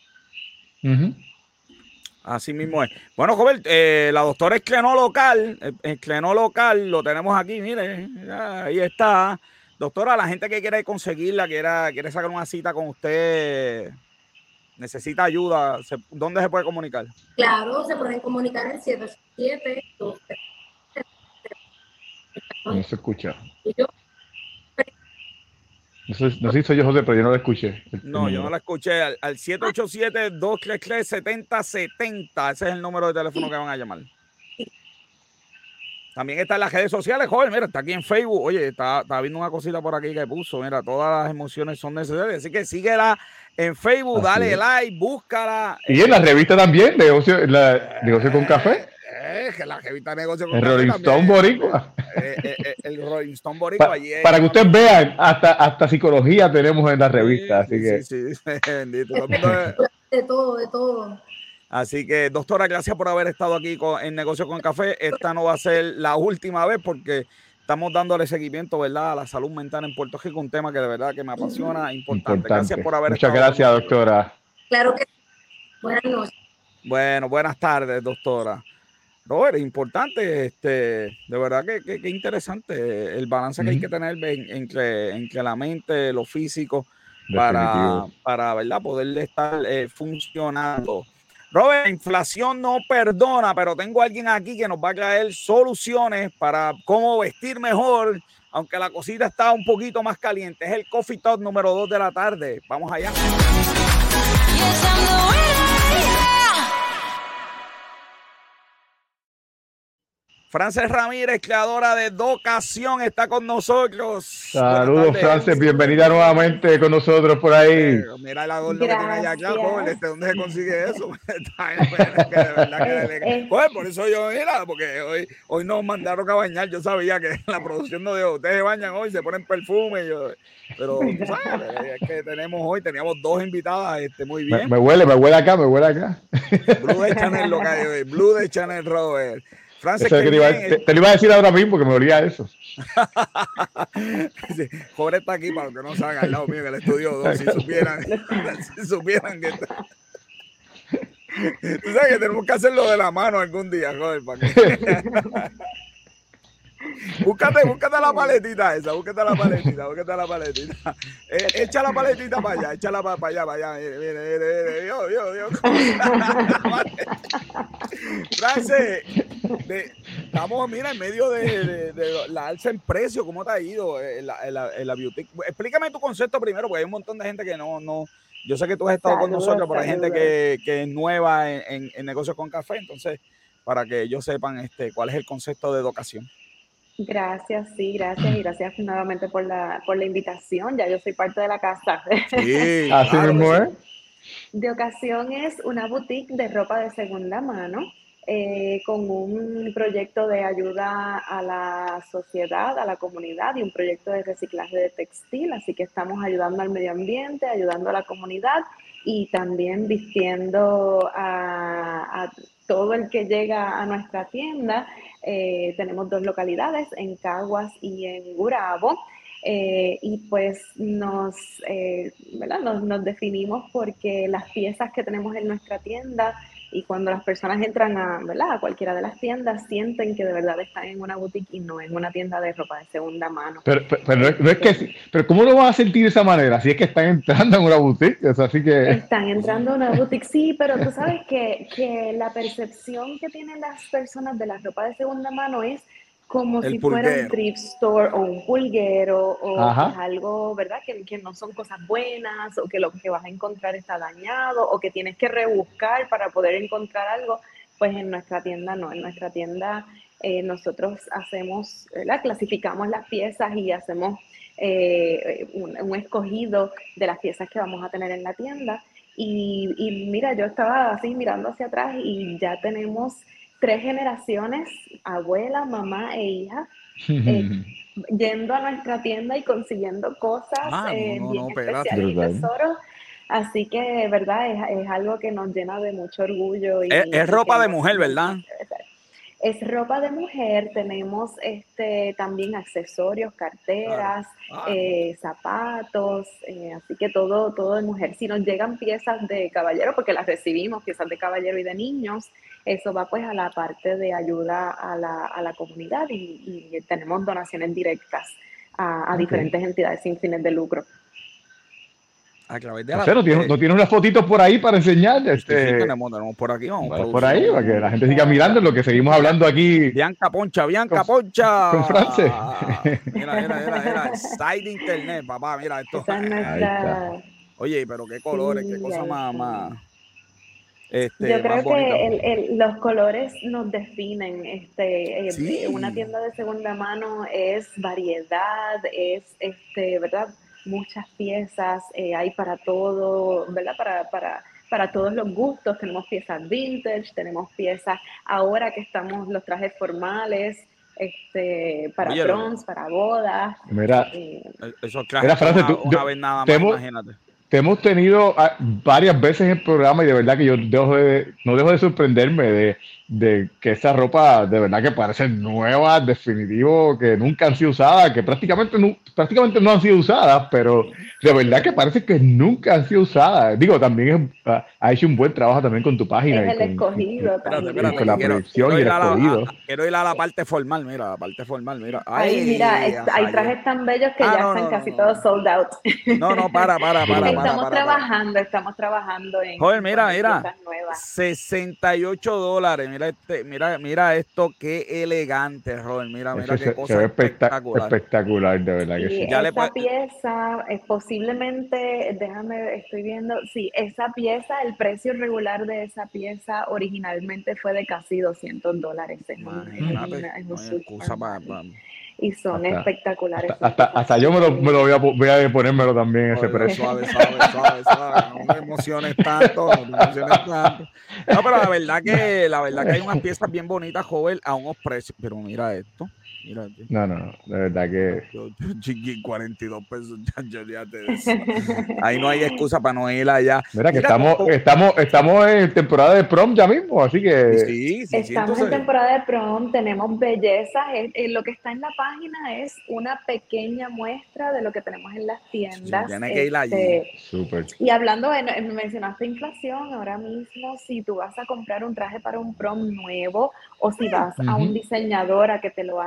Speaker 1: Así mismo es. Bueno, joven, eh, la doctora Esclenó Local, Esclenó Local, lo tenemos aquí, mire, ahí está. Doctora, la gente que quiere conseguirla, quiere, quiere sacar una cita con usted, necesita ayuda, ¿dónde se puede comunicar?
Speaker 3: Claro, se pueden comunicar en 77
Speaker 2: No se escucha. No sé, no sé si soy yo, José, pero yo no la escuché.
Speaker 1: No, yo no la escuché. Al, 787-233-7070. Ese es el número de teléfono que van a llamar. También está en las redes sociales, joven. Mira, está aquí en Facebook. Oye, está, está viendo una cosita por aquí que puso. Mira, todas las emociones son necesarias. Así que síguela en Facebook, dale like, búscala.
Speaker 2: Y en la revista también, negocio, la, negocio con café
Speaker 1: que la jevita negocio
Speaker 2: con el Rolling Stone Boricua.
Speaker 1: Eh, eh, eh, el Rolling Stone Boricua.
Speaker 2: para que ustedes vean, hasta, hasta psicología tenemos en la revista. así que.
Speaker 3: Sí, sí, bendito. De todo, de todo.
Speaker 1: Así que, doctora, gracias por haber estado aquí con, en Negocio con Café. Esta no va a ser la última vez porque estamos dándole seguimiento, ¿verdad? A la salud mental en Puerto Rico, un tema que de verdad que me apasiona, importante. Gracias por haber
Speaker 2: Muchas gracias, doctora.
Speaker 3: Claro que Buenas noches.
Speaker 1: Bueno, buenas tardes, doctora. Robert, importante, este, de verdad que, que, interesante el balance que hay que tener entre, entre la mente, lo físico, para, para ¿verdad? poder estar eh, funcionando. Robert, la inflación no perdona, pero tengo a alguien aquí que nos va a traer soluciones para cómo vestir mejor, aunque la cosita está un poquito más caliente. Es el Coffee Talk número 2 de la tarde. Vamos allá. Frances Ramírez, creadora de Docación, está con nosotros.
Speaker 2: Saludos, Frances, bienvenida nuevamente con nosotros por ahí. Eh,
Speaker 1: mira la gorda que tiene allá, joven, este, ¿dónde se consigue eso? pues, por eso yo, mira, porque hoy, hoy nos mandaron a bañar, yo sabía que la producción no de ustedes se bañan hoy, se ponen perfume, yo, pero tú sabes, es que tenemos hoy, teníamos dos invitadas, este, muy bien.
Speaker 2: Me, huele, me huele acá, me huele acá.
Speaker 1: Blue de Chanel lo que hay hoy, Blue de Chanel Robert.
Speaker 2: Francis, te, lo iba a decir ahora mismo porque me olía eso.
Speaker 1: sí, Jorge está aquí para que no salga al lado mío en el estudio Si supieran, si supieran que está. Tú sabes que tenemos que hacerlo de la mano algún día, joder, para búscate, búscate la paletita esa, búscate la paletita, búscate la paletita. Eh, echa la paletita para allá, échala para, para allá, para allá. Mire, mire, mire, Dios, Dios, Dios. Frances, estamos, mira, en medio de, de, la alza en precio, ¿cómo te ha ido en la, en la, beauty? Explícame tu concepto primero, porque hay un montón de gente que no, no, yo sé que tú has estado con nosotros, pero hay gente que, que es nueva en, en, en negocios con café, entonces, para que ellos sepan este, cuál es el concepto de educación.
Speaker 4: Gracias, sí, gracias y gracias nuevamente por la, por la invitación. Ya yo soy parte de la casa.
Speaker 2: Sí, así mismo es.
Speaker 4: De ocasión es una boutique de ropa de segunda mano eh, con un proyecto de ayuda a la sociedad, a la comunidad y un proyecto de reciclaje de textil. Así que estamos ayudando al medio ambiente, ayudando a la comunidad y también vistiendo a, todo el que llega a nuestra tienda eh, tenemos dos localidades, en Caguas y en Gurabo. Eh, y pues nos, eh, nos, nos, definimos porque las piezas que tenemos en nuestra tienda y cuando las personas entran a, ¿verdad? a cualquiera de las tiendas, sienten que de verdad están en una boutique y no en una tienda de ropa de segunda mano.
Speaker 2: Pero, pero, no es que, pero ¿cómo lo van a sentir de esa manera? Si es que están entrando en una boutique, así que...
Speaker 4: Están entrando en una boutique, sí, pero tú sabes que, que la percepción que tienen las personas de la ropa de segunda mano es como si fuera un thrift store o un pulguero o algo, ¿verdad? Que, que, no son cosas buenas o que lo que vas a encontrar está dañado o que tienes que rebuscar para poder encontrar algo. Pues en nuestra tienda no, en nuestra tienda eh, nosotros hacemos, ¿verdad? Clasificamos las piezas y hacemos eh, un, un, escogido de las piezas que vamos a tener en la tienda. Y, y mira, yo estaba así mirando hacia atrás y ya tenemos tres generaciones, abuela, mamá e hija, eh, yendo a nuestra tienda y consiguiendo cosas ah, eh, bien especiales y tesoros. Así que, verdad, es, algo que nos llena de mucho orgullo. Y,
Speaker 1: es, ropa de mujer, ¿verdad?
Speaker 4: Es ropa de mujer, tenemos este también accesorios, carteras, ah. eh, zapatos, así que todo, todo de mujer. Si nos llegan piezas de caballero, porque las recibimos, piezas de caballero y de niños, eso va pues a la parte de ayuda a la, a la comunidad y, tenemos donaciones directas a, diferentes entidades sin fines de lucro.
Speaker 2: A través de la... ¿no, tiene, ¿No tiene unas fotitos por ahí para enseñar? Este...
Speaker 1: Sí, tenemos, por aquí, vamos.
Speaker 2: por ahí, para que la gente siga mirando lo que seguimos hablando aquí.
Speaker 1: Bianca Poncha, Bianca Poncha.
Speaker 2: Con France.
Speaker 1: Mira, mira, mira, mira. Side Internet, papá, mira esto. Oye, pero qué colores, qué cosa más, más
Speaker 4: este, Yo creo que los colores nos definen. Este, eh, Una tienda de segunda mano es variedad, es, este, ¿verdad? Muchas piezas, eh, hay para todo, ¿verdad? Para, para, para todos los gustos. Tenemos piezas vintage, tenemos piezas ahora que estamos los trajes formales, este, para bronze, para bodas.
Speaker 2: Mira, eh, esos trajes una, vez nada más, imagínate te hemos tenido ah, varias veces en el programa y de verdad que yo dejo de, no dejo de sorprenderme de, de que esa ropa de verdad que parece nueva, definitivo, que nunca han sido usadas, que prácticamente no, prácticamente no han sido usadas, pero de verdad que parece que nunca han sido usadas. Digo, también ha hecho un buen trabajo también con tu página.
Speaker 4: Es el escogido
Speaker 2: también. Con la producción y el escogido.
Speaker 1: quiero ir a la parte formal, mira, la parte formal, mira.
Speaker 4: Ay, mira, hay trajes tan bellos que ah, ya están casi todos sold out.
Speaker 1: No, no, para, para, para.
Speaker 4: Estamos trabajando, estamos trabajando en.
Speaker 1: Joder, mira, mira. 68 dólares mira este, mira, mira esto, qué elegante, Robert. Mira, mira qué cosa
Speaker 2: espectacular. Espectacular, de verdad que sí.
Speaker 4: esa pieza es posiblemente, déjame, estoy viendo, sí, esa pieza, el precio regular de esa pieza originalmente fue de casi 200 dólares. Es, y son espectaculares.
Speaker 2: Hasta, hasta, yo me lo, me lo, voy, a, voy a ponérmelo también ese precio.
Speaker 1: Suave, suave, suave, suave. No me emociones tanto, no me emociones tanto. No, pero la verdad que, la verdad que hay unas piezas bien bonitas, joven, a unos precios. Pero mira esto.
Speaker 2: No, no, no, de verdad que.
Speaker 1: Yo, 42 pesos, ya, ya te Ahí no hay excusa para no ir allá.
Speaker 2: Mira, que estamos, estamos, estamos en temporada de prom ya mismo, así que.
Speaker 4: Sí, sí, estamos en temporada de prom, tenemos bellezas. lo que está en la página es una pequeña muestra de lo que tenemos en las tiendas.
Speaker 1: tiene que ir allí. Este,
Speaker 4: y hablando, de, mencionaste inflación, ahora mismo si tú vas a comprar un traje para un prom nuevo o si vas a un diseñador a que te lo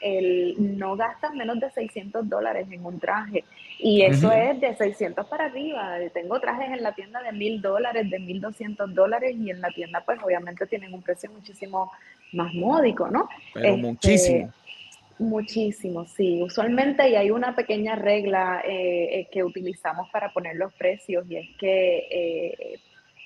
Speaker 4: el, no gastas menos de 600 dólares en un traje. Y eso es de 600 para arriba. Tengo trajes en la tienda de 1000 dólares, de 1200 dólares y en la tienda pues obviamente tienen un precio muchísimo más módico, ¿no?
Speaker 1: Pero este, muchísimo.
Speaker 4: Muchísimo, sí. Usualmente y hay una pequeña regla eh, eh, que utilizamos para poner los precios y es que eh,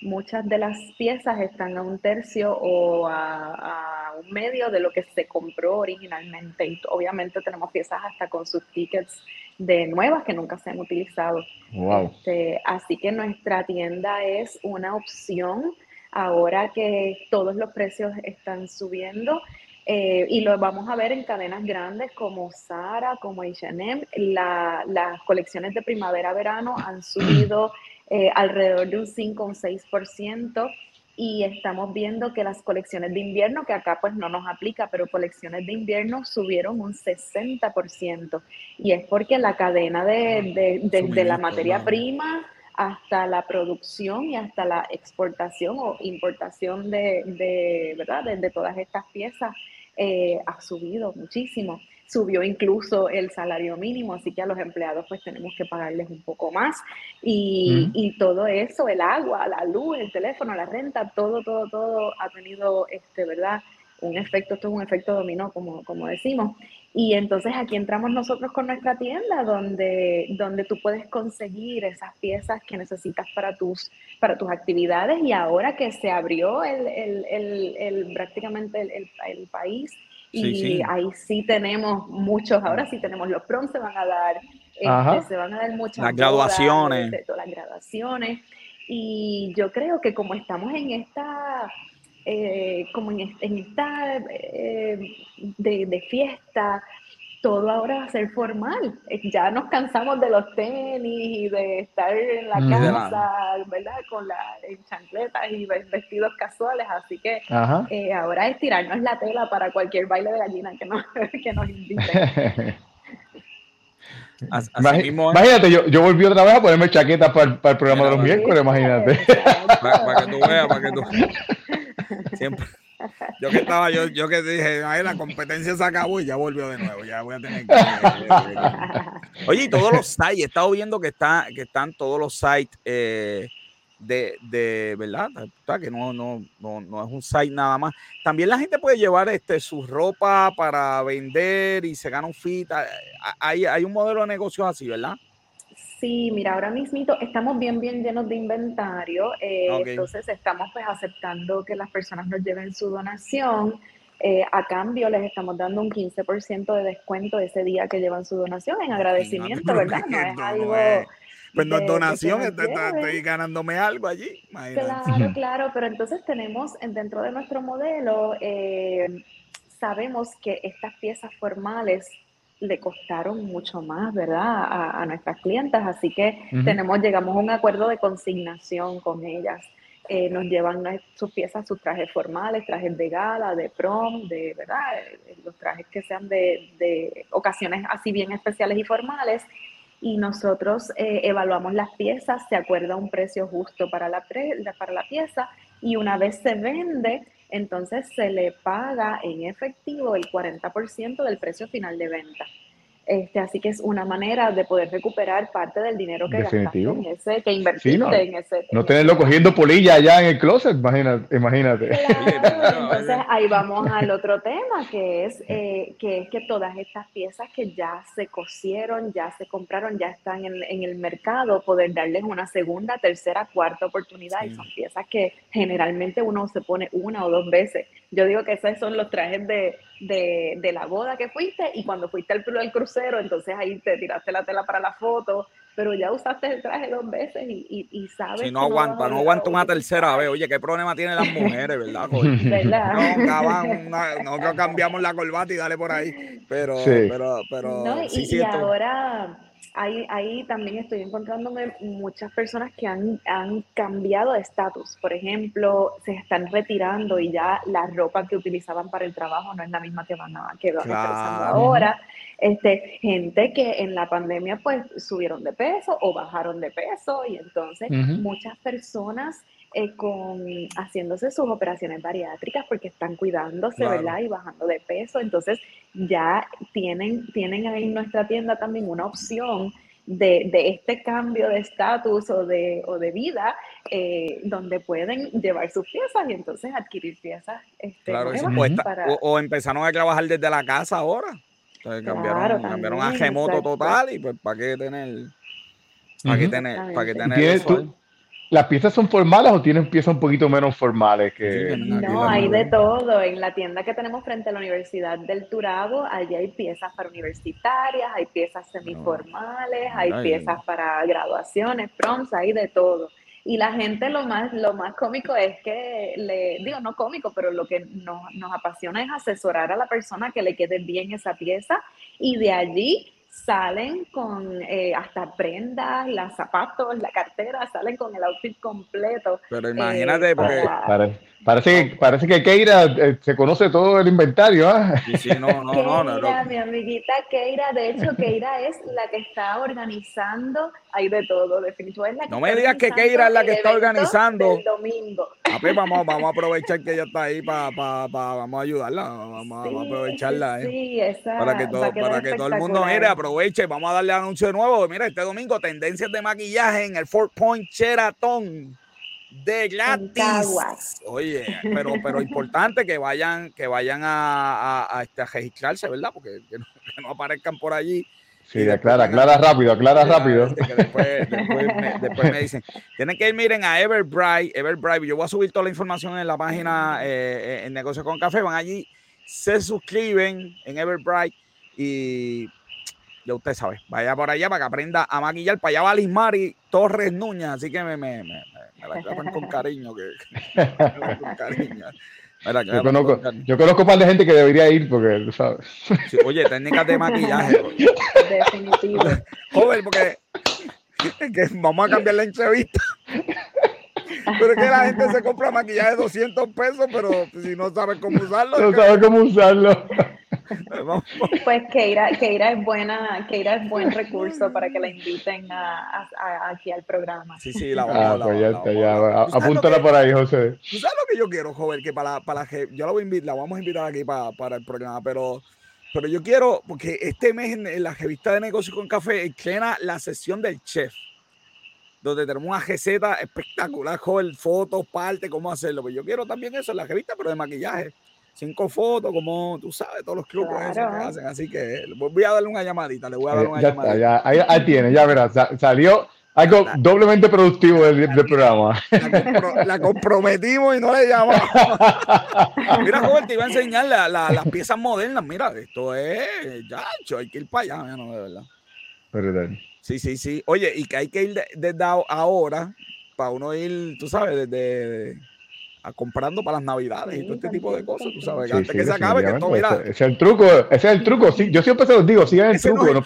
Speaker 4: muchas de las piezas están a un tercio o a, un medio de lo que se compró originalmente y obviamente tenemos piezas hasta con sus tickets de nuevas que nunca se han utilizado.
Speaker 2: Wow.
Speaker 4: Este, así que nuestra tienda es una opción ahora que todos los precios están subiendo. Eh, y lo vamos a ver en cadenas grandes como Zara, como H&M. las colecciones de primavera-verano han subido eh, alrededor de un 5 o un 6% y estamos viendo que las colecciones de invierno, que acá pues no nos aplica, pero colecciones de invierno subieron un 60%. Y es porque la cadena de, de la materia prima hasta la producción y hasta la exportación o importación de, de ¿verdad? De, todas estas piezas eh, ha subido muchísimo. Subió incluso el salario mínimo, así que a los empleados pues tenemos que pagarles un poco más. Y, y, todo eso, el agua, la luz, el teléfono, la renta, todo, todo, todo ha tenido, este, ¿verdad? Un efecto, esto es un efecto dominó, como, como decimos. Y entonces aquí entramos nosotros con nuestra tienda donde, donde tú puedes conseguir esas piezas que necesitas para tus, para tus actividades y ahora que se abrió el, el, el, prácticamente el, país y ahí sí tenemos muchos, ahora sí tenemos los prom, se van a dar, este, se van a dar muchas
Speaker 1: las graduaciones.
Speaker 4: las graduaciones. Y yo creo que como estamos en esta eh, como en, esta eh, de, fiesta, todo ahora va a ser formal. Eh, ya nos cansamos de los tenis y de estar en la casa, ¿verdad? Con las chancletas y vestidos casuales. Así que ahora es tirarnos la tela para cualquier baile de gallina que nos, que nos inviten.
Speaker 2: imagínate, yo, yo volví otra vez a ponerme chaqueta para, para el programa de los miércoles, imagínate.
Speaker 1: Para, que tú veas, para que tú Siempre. Yo que estaba, yo, yo que dije, Ay, la competencia se acabó y ya volvió de nuevo. Ya voy a tener que. Oye, y todos los sites, he estado viendo que, está, que están todos los sites eh, de, de, ¿verdad? Que no, no, no, no es un site nada más. También la gente puede llevar este, su ropa para vender y se gana un fit. Hay, hay un modelo de negocios así, ¿verdad?
Speaker 4: Sí, mira, ahora mismo estamos bien, bien llenos de inventario, eh, entonces estamos pues aceptando que las personas nos lleven su donación. Eh, a cambio les estamos dando un 15% de descuento ese día que llevan su donación en agradecimiento, ¿verdad? No es algo...
Speaker 1: Pues no es donación, estoy, ganándome algo allí.
Speaker 4: Claro, claro, pero entonces tenemos dentro de nuestro modelo, eh, sabemos que estas piezas formales le costaron mucho más, ¿verdad? A, nuestras clientas, así que tenemos, llegamos a un acuerdo de consignación con ellas. Eh, nos llevan sus piezas, sus trajes formales, trajes de gala, de prom, de, ¿verdad? Eh, los trajes que sean de, de ocasiones así bien especiales y formales. Y nosotros eh, evaluamos las piezas, se acuerda un precio justo para la, para la pieza y una vez se vende, entonces se le paga en efectivo el 40% del precio final de venta. Este, así que es una manera de poder recuperar parte del dinero que gastaste en ese, que invertiste no, en ese.
Speaker 2: No tenerlo cogiendo polilla allá en el closet, imagínate. imagínate.
Speaker 4: entonces ahí vamos al otro tema, que es, eh, que es que todas estas piezas que ya se cosieron, ya se compraron, ya están en, en el mercado, poder darles una segunda, tercera, cuarta oportunidad. Y son piezas que generalmente uno se pone una o dos veces. Yo digo que esos son los trajes de, de, de la boda que fuiste y cuando fuiste al, al crucero, entonces ahí te tiraste la tela para la foto, pero ya usaste el traje dos veces y, y, y sabes.
Speaker 1: Si no aguanta, no, aguanta una tercera vez. Oye, ¿qué problema tienen las mujeres, verdad? No, no, cambiamos la corbata y dale por ahí. Pero, pero, pero.
Speaker 4: y, ahora ahí, ahí también estoy encontrándome muchas personas que han, han cambiado de estatus. Por ejemplo, se están retirando y ya la ropa que utilizaban para el trabajo no es la misma que van a, que van utilizando ahora. Este, gente que en la pandemia pues subieron de peso o bajaron de peso y entonces muchas personas eh, con haciéndose sus operaciones bariátricas porque están cuidándose, ¿verdad? Y bajando de peso. Entonces ya tienen, tienen ahí en nuestra tienda también una opción de, de este cambio de estatus o de, o de vida eh, donde pueden llevar sus piezas y entonces adquirir piezas. Este,
Speaker 1: claro, o, empezaron a trabajar desde la casa ahora. Entonces cambiaron, cambiaron a remoto total y pues para qué tener... ¿Para qué tener, para qué tener eso?
Speaker 2: ¿Las piezas son formales o tienen piezas un poquito menos formales que.?
Speaker 4: No, hay de todo. En la tienda que tenemos frente a la Universidad del Turabo, allí hay piezas para universitarias, hay piezas semiformales, hay piezas para graduaciones, proms, hay de todo. Y la gente lo más, lo más cómico es que, le digo, no cómico, pero lo que nos, nos apasiona es asesorar a la persona que le quede bien esa pieza y de allí salen con eh, hasta prendas, los zapatos, la cartera, salen con el outfit completo.
Speaker 1: Pero imagínate, eh, porque...
Speaker 2: Parece que, parece que Keira eh, se conoce todo el inventario, ¿ah?
Speaker 1: Sí, no, no,
Speaker 4: Keira,
Speaker 1: no, no,
Speaker 4: mi amiguita Keira, de hecho, Keira es la que está organizando, hay de todo, definitivamente.
Speaker 1: no me digas que Keira es la que está organizando.
Speaker 4: El domingo.
Speaker 1: A ver, vamos, vamos a aprovechar que ella está ahí para, para, vamos a ayudarla, vamos, a aprovecharla, ¿eh?
Speaker 4: Sí, esa,
Speaker 1: para que todo, para que todo el mundo mire, aproveche, vamos a darle anuncio de nuevo. Mira, este domingo, tendencias de maquillaje en el Fort Point Sheraton de gratis. Oye, pero, pero importante que vayan, que vayan a, a, este, a registrarse, ¿verdad? Porque que no, aparezcan por allí.
Speaker 2: Sí, aclara, aclara rápido, aclara rápido.
Speaker 1: después, me, dicen, tienen que ir, miren, a Everbright, Everbright, yo voy a subir toda la información en la página eh, eh, en Negocio con Café, van allí, se suscriben en Everbright y ya usted sabe, vaya por allá para que aprenda a maquillar, para allá va Lismari Torres Núñez, así que me, me, me la tratan con cariño. Que, con cariño.
Speaker 2: yo, conozco, yo conozco un par de gente que debería ir porque, ¿sabes?
Speaker 1: oye, técnicas de maquillaje.
Speaker 4: Definitivo.
Speaker 1: Joven, porque que vamos a cambiar la entrevista. Pero es que la gente se compra maquillaje de 200 pesos, pero si no sabe cómo usarlo.
Speaker 2: No sabe cómo usarlo.
Speaker 4: Pues Keira, Keira es buena, Keira es buen recurso para que la inviten a, aquí al programa.
Speaker 1: Sí, sí, la vamos.
Speaker 2: Apúntala por ahí, José.
Speaker 1: ¿Tú sabes lo que yo quiero, joven? Que para, para yo la voy a invitar, la vamos a invitar aquí para, para el programa, pero pero yo quiero, porque este mes en, la revista de negocios con café estrena la sesión del chef, donde tenemos una receta espectacular, joven, fotos, parte, cómo hacerlo. Pues yo quiero también eso en la revista, pero de maquillaje cinco fotos, como tú sabes, todos los clubes que hacen. Así que voy a darle una llamadita, le voy a dar una
Speaker 2: ya
Speaker 1: llamadita.
Speaker 2: ya, ahí, tiene, ya verás, salió algo doblemente productivo del, programa.
Speaker 1: La, comprometimos y no le llamamos. mira, joven, te iba a enseñar las piezas modernas. Mira, esto es, ya, hay que ir para allá, no, de verdad.
Speaker 2: Verdad.
Speaker 1: Sí, sí, sí. Oye, y que hay que ir desde ahora para uno ir, tú sabes, desde comprando para las navidades y todo este tipo de cosas, tú sabes, antes que se acabe, que todo mira.
Speaker 2: Ese, es el truco, ese es el truco, sí, yo siempre se los digo, sigan el truco, no,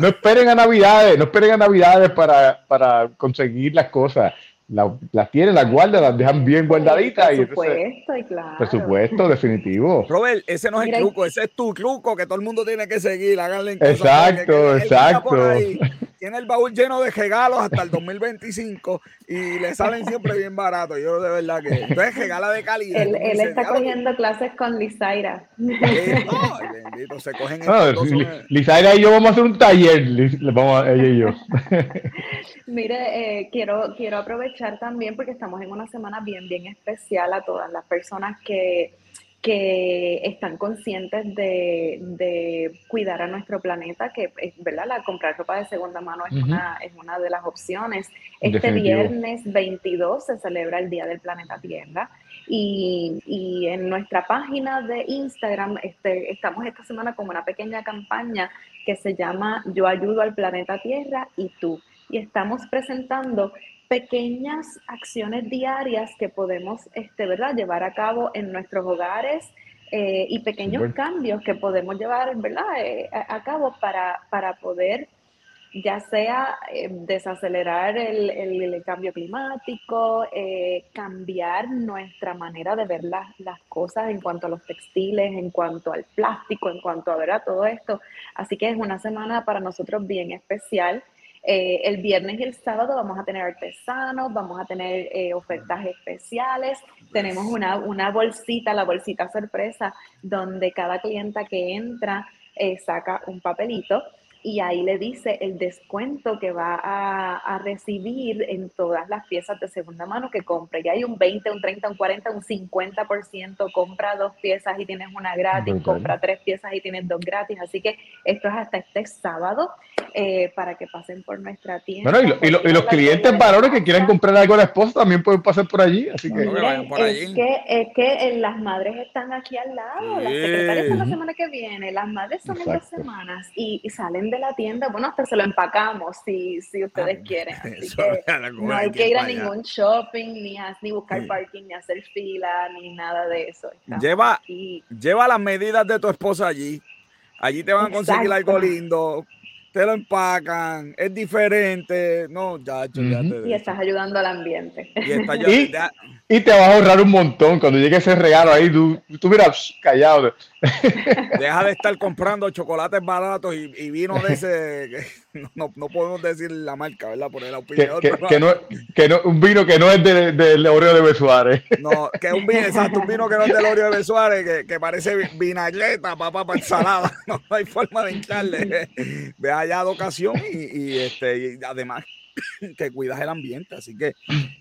Speaker 2: no, esperen a navidades, no esperen a navidades para, para conseguir las cosas las tienen, las guardan, las dejan bien guardaditas.
Speaker 4: Por supuesto, y, claro.
Speaker 2: Por supuesto, definitivo.
Speaker 1: Robert, ese no es el truco, ese es tu truco que todo el mundo tiene que seguir. Háganle
Speaker 2: exacto, exacto.
Speaker 1: tiene el baúl lleno de regalos hasta el 2025 y le salen siempre bien baratos. Yo de verdad que. Entonces, regala de calidad.
Speaker 4: Él, él está cogiendo clases con Lizaira.
Speaker 1: bendito, se cogen.
Speaker 2: Lizaira y yo vamos a hacer un taller. Vamos, ella y yo.
Speaker 4: Mire, eh, quiero, quiero aprovechar también porque estamos en una semana bien, bien especial a todas las personas que, que están conscientes de, cuidar a nuestro planeta, que es verdad, la comprar ropa de segunda mano es, una, es una de las opciones. Este viernes 22 se celebra el Día del Planeta Tierra. Y, y, en nuestra página de Instagram este, estamos esta semana con una pequeña campaña que se llama Yo ayudo al planeta Tierra y tú y estamos presentando pequeñas acciones diarias que podemos este, ¿verdad? llevar a cabo en nuestros hogares eh, y pequeños cambios que podemos llevar ¿verdad? Eh, a, cabo para, para poder ya sea eh, desacelerar el, el, cambio climático, eh, cambiar nuestra manera de ver las, las, cosas en cuanto a los textiles, en cuanto al plástico, en cuanto a ver a todo esto. Así que es una semana para nosotros bien especial. Eh, el viernes y el sábado vamos a tener artesanos, vamos a tener ofertas especiales. Tenemos una, una bolsita, la bolsita sorpresa, donde cada clienta que entra saca un papelito y ahí le dice el descuento que va a, recibir en todas las piezas de segunda mano que compre. Y hay un 20, un 30, un 40, un 50%, compra dos piezas y tienes una gratis, compra tres piezas y tienes dos gratis. Así que esto es hasta este sábado eh, para que pasen por nuestra tienda.
Speaker 2: Bueno, y, los clientes varones que quieran comprar algo a la esposa también pueden pasar por allí. Así que,
Speaker 4: Es, que es que eh, las madres están aquí al lado, las secretarias son la semana que viene, las madres son en dos semanas y salen de la tienda, bueno, hasta se lo empacamos si, si ustedes ah, quieren. Así que no hay que ir a ningún shopping, ni, ni buscar parking, ni hacer fila, ni nada de eso.
Speaker 1: lleva, lleva las medidas de tu esposa allí. Allí te van a conseguir algo lindo, te lo empacan, es diferente. No, ya, ya
Speaker 4: Y estás ayudando al ambiente.
Speaker 2: Y, te vas a ahorrar un montón. Cuando llegue ese regalo ahí, tú, tú miras callado.
Speaker 1: Deja de estar comprando chocolates baratos y, y vino de ese. No, no, podemos decir la marca, ¿verdad? Por la opinión.
Speaker 2: Que, que, no, que no, un vino que no es del de, Oreo de Besuárez.
Speaker 1: No, que es un vino, exacto, un vino que no es del Oreo de Besuárez, que, que parece vinagreta, papá, para ensalada. No, hay forma de hincharle. Ve allá de ocasión y, y, este, y además que cuidas el ambiente. Así que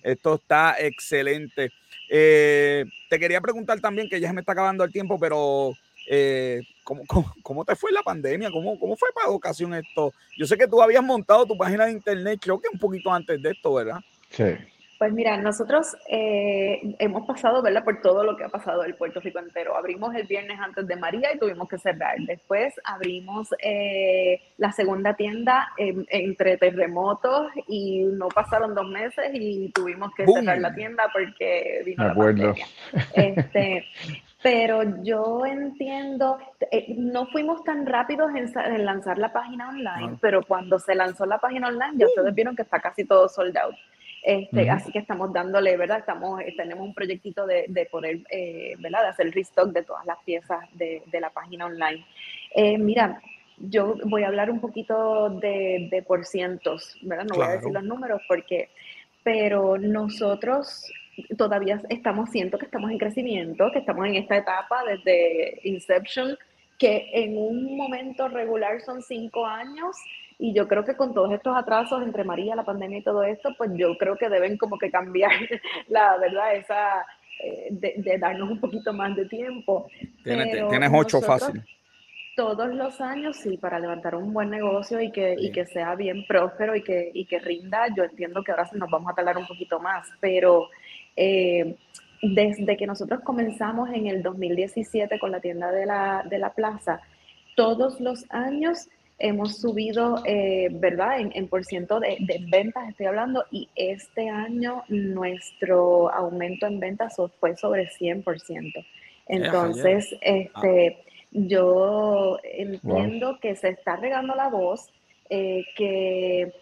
Speaker 1: esto está excelente. Eh, te quería preguntar también, que ya se me está acabando el tiempo, pero eh, ¿cómo, cómo, te fue la pandemia? ¿Cómo, ¿Cómo fue para educación esto? Yo sé que tú habías montado tu página de internet, creo que un poquito antes de esto, ¿verdad?
Speaker 2: Sí.
Speaker 4: Pues mira, nosotros eh, hemos pasado, ¿verdad? Por todo lo que ha pasado el Puerto Rico entero. Abrimos el viernes antes de María y tuvimos que cerrar. Después abrimos eh, la segunda tienda entre terremotos y no pasaron dos meses y tuvimos que cerrar la tienda porque vino la pandemia. Este, pero yo entiendo, eh, no fuimos tan rápidos en, lanzar la página online, pero cuando se lanzó la página online ya ustedes vieron que está casi todo sold out. Este, Así que estamos dándole, ¿verdad? Estamos, eh, tenemos un proyectito de, de poder, eh, ¿verdad? De hacer el restock de todas las piezas de, de la página online. mira, yo voy a hablar un poquito de, de por cientos, ¿verdad? No voy a decir los números porque, pero nosotros todavía estamos, siento que estamos en crecimiento, que estamos en esta etapa desde Inception, que en un momento regular son cinco años y yo creo que con todos estos atrasos entre María, la pandemia y todo esto, pues yo creo que deben como que cambiar la verdad, esa eh, de, darnos un poquito más de tiempo.
Speaker 1: Tienes, ocho fácil.
Speaker 4: Todos los años, sí, para levantar un buen negocio y que, y que sea bien próspero y que, y que rinda, yo entiendo que ahora nos vamos a tardar un poquito más, pero eh, desde que nosotros comenzamos en el 2017 con la tienda de la, de la plaza, todos los años hemos subido, eh, ¿verdad? En, en por ciento de, ventas estoy hablando, y este año nuestro aumento en ventas fue sobre 100%. Entonces, este, yo entiendo que se está regando la voz, eh, que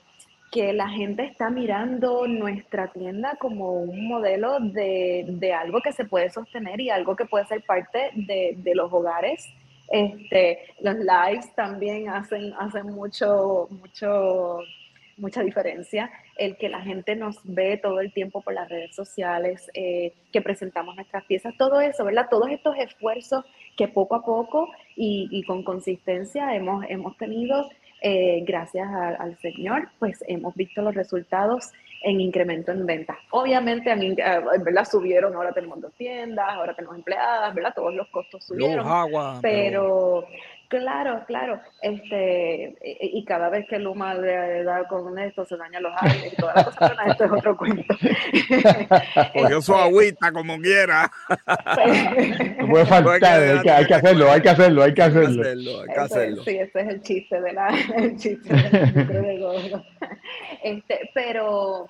Speaker 4: que la gente está mirando nuestra tienda como un modelo de, algo que se puede sostener y algo que puede ser parte de, los hogares. Este, los lives también hacen, hacen mucho, mucho, mucha diferencia. El que la gente nos ve todo el tiempo por las redes sociales, eh, que presentamos nuestras piezas, todo eso, ¿verdad? Todos estos esfuerzos que poco a poco y, y con consistencia hemos, hemos tenido eh, gracias al Señor, pues hemos visto los resultados en incremento en ventas. Obviamente, a mí, eh, ¿verdad? Subieron, ahora tenemos dos tiendas, ahora tenemos empleadas, ¿verdad? Todos los costos subieron. pero, Claro, claro. Este, y, cada vez que Luma le da con esto, se dañan los aires y todas las cosas, esto es otro cuento.
Speaker 1: Cogió su este, agüita como quiera.
Speaker 2: no puede faltar, hay que, hay que, hacerlo, hay que hacerlo, hay que hacerlo.
Speaker 4: Hay que hacerlo, Sí, ese es el chiste de la, el chiste Este, pero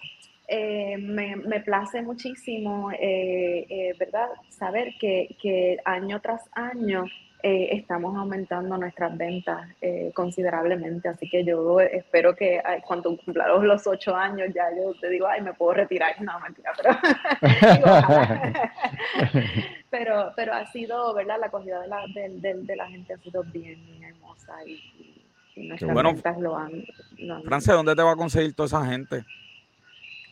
Speaker 4: eh, me, me, place muchísimo, eh, eh, ¿verdad? Saber que, que, año tras año estamos aumentando nuestras ventas considerablemente. Así que yo espero que cuando cumpla los ocho años ya yo te digo, ay, me puedo retirar. No, mentira, pero, pero, pero, ha sido, ¿verdad? La acogida de la, de, de, la gente ha sido bien, hermosa y, y nuestras ventas lo han, lo han...
Speaker 1: ¿dónde te va a conseguir toda esa gente?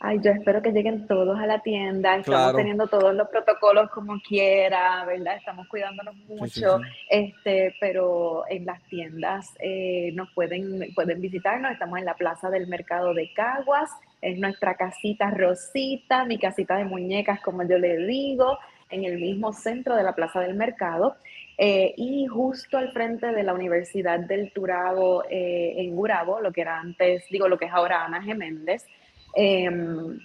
Speaker 4: Ay, yo espero que lleguen todos a la tienda. Estamos teniendo todos los protocolos como quiera, ¿verdad? Estamos cuidándonos mucho, este, pero en las tiendas eh, nos pueden, pueden visitarnos. Estamos en la Plaza del Mercado de Caguas, es nuestra casita Rosita, mi casita de muñecas, como yo le digo, en el mismo centro de la Plaza del Mercado. Eh, y justo al frente de la Universidad del Turabo eh, en Gurabo, lo que era antes, digo, lo que es ahora Ana Geméndez. Em,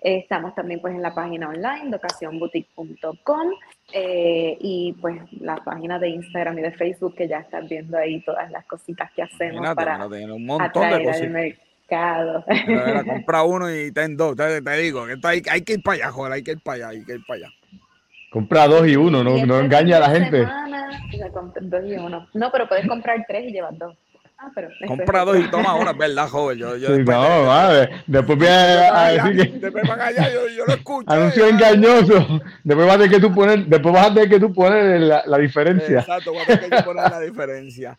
Speaker 4: estamos también pues en la página online docacionboutique.com eh, y pues la página de Instagram y de Facebook que ya están viendo ahí todas las cositas que hacemos para un montón de cosas. mercado.
Speaker 1: compra uno y ten dos, te, digo, que hay, hay, que ir para allá, joder, hay que ir para allá, hay que ir para allá.
Speaker 2: Compra dos y uno, no, no engaña a la gente.
Speaker 4: dos y uno. No, pero puedes comprar tres y llevar dos. Ah, pero
Speaker 1: Compra dos y toma una, ¿verdad, joven? Yo, yo
Speaker 2: después, no, madre. Después viene a decir que.
Speaker 1: Después van allá, yo, yo lo escucho.
Speaker 2: Anuncio engañoso. Después vas a tener que tú poner, después vas a tener que tú poner la, la diferencia.
Speaker 1: Exacto, vas a tener que poner la diferencia.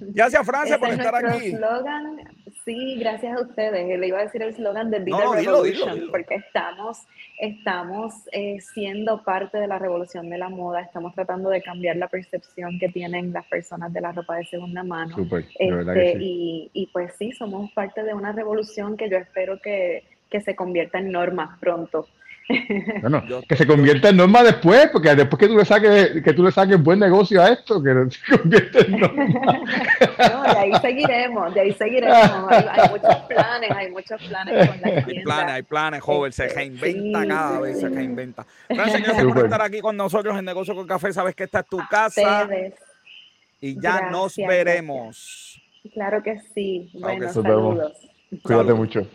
Speaker 1: Gracias, Francia, por estar aquí.
Speaker 4: Slogan, sí, gracias a ustedes. Le iba a decir el slogan de Be Revolution, porque estamos, estamos eh, siendo parte de la revolución de la moda. Estamos tratando de cambiar la percepción que tienen las personas de la ropa de segunda mano. este, y, y, pues sí, somos parte de una revolución que yo espero que, que se convierta en norma pronto.
Speaker 2: Bueno, que se convierta en norma después, porque después que tú le saques, que tú le saques buen negocio a esto, que se convierta en norma.
Speaker 4: No, de ahí seguiremos, de ahí seguiremos. Hay, muchos planes, hay muchos planes con la Hay
Speaker 1: planes, hay planes, joven, se reinventa cada vez, se reinventa. Gracias, gracias por estar aquí con nosotros en Negocio con Café. Sabes que esta es tu casa. Y ya nos veremos.
Speaker 4: Claro que sí. Bueno, saludos.
Speaker 2: Cuídate mucho.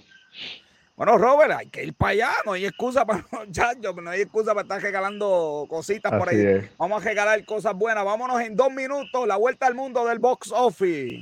Speaker 1: Bueno, Robert, hay que ir para allá, no hay excusa para muchachos, no hay excusa para estar regalando cositas por ahí. Vamos a regalar cosas buenas. Vámonos en dos minutos, la vuelta al mundo del box office.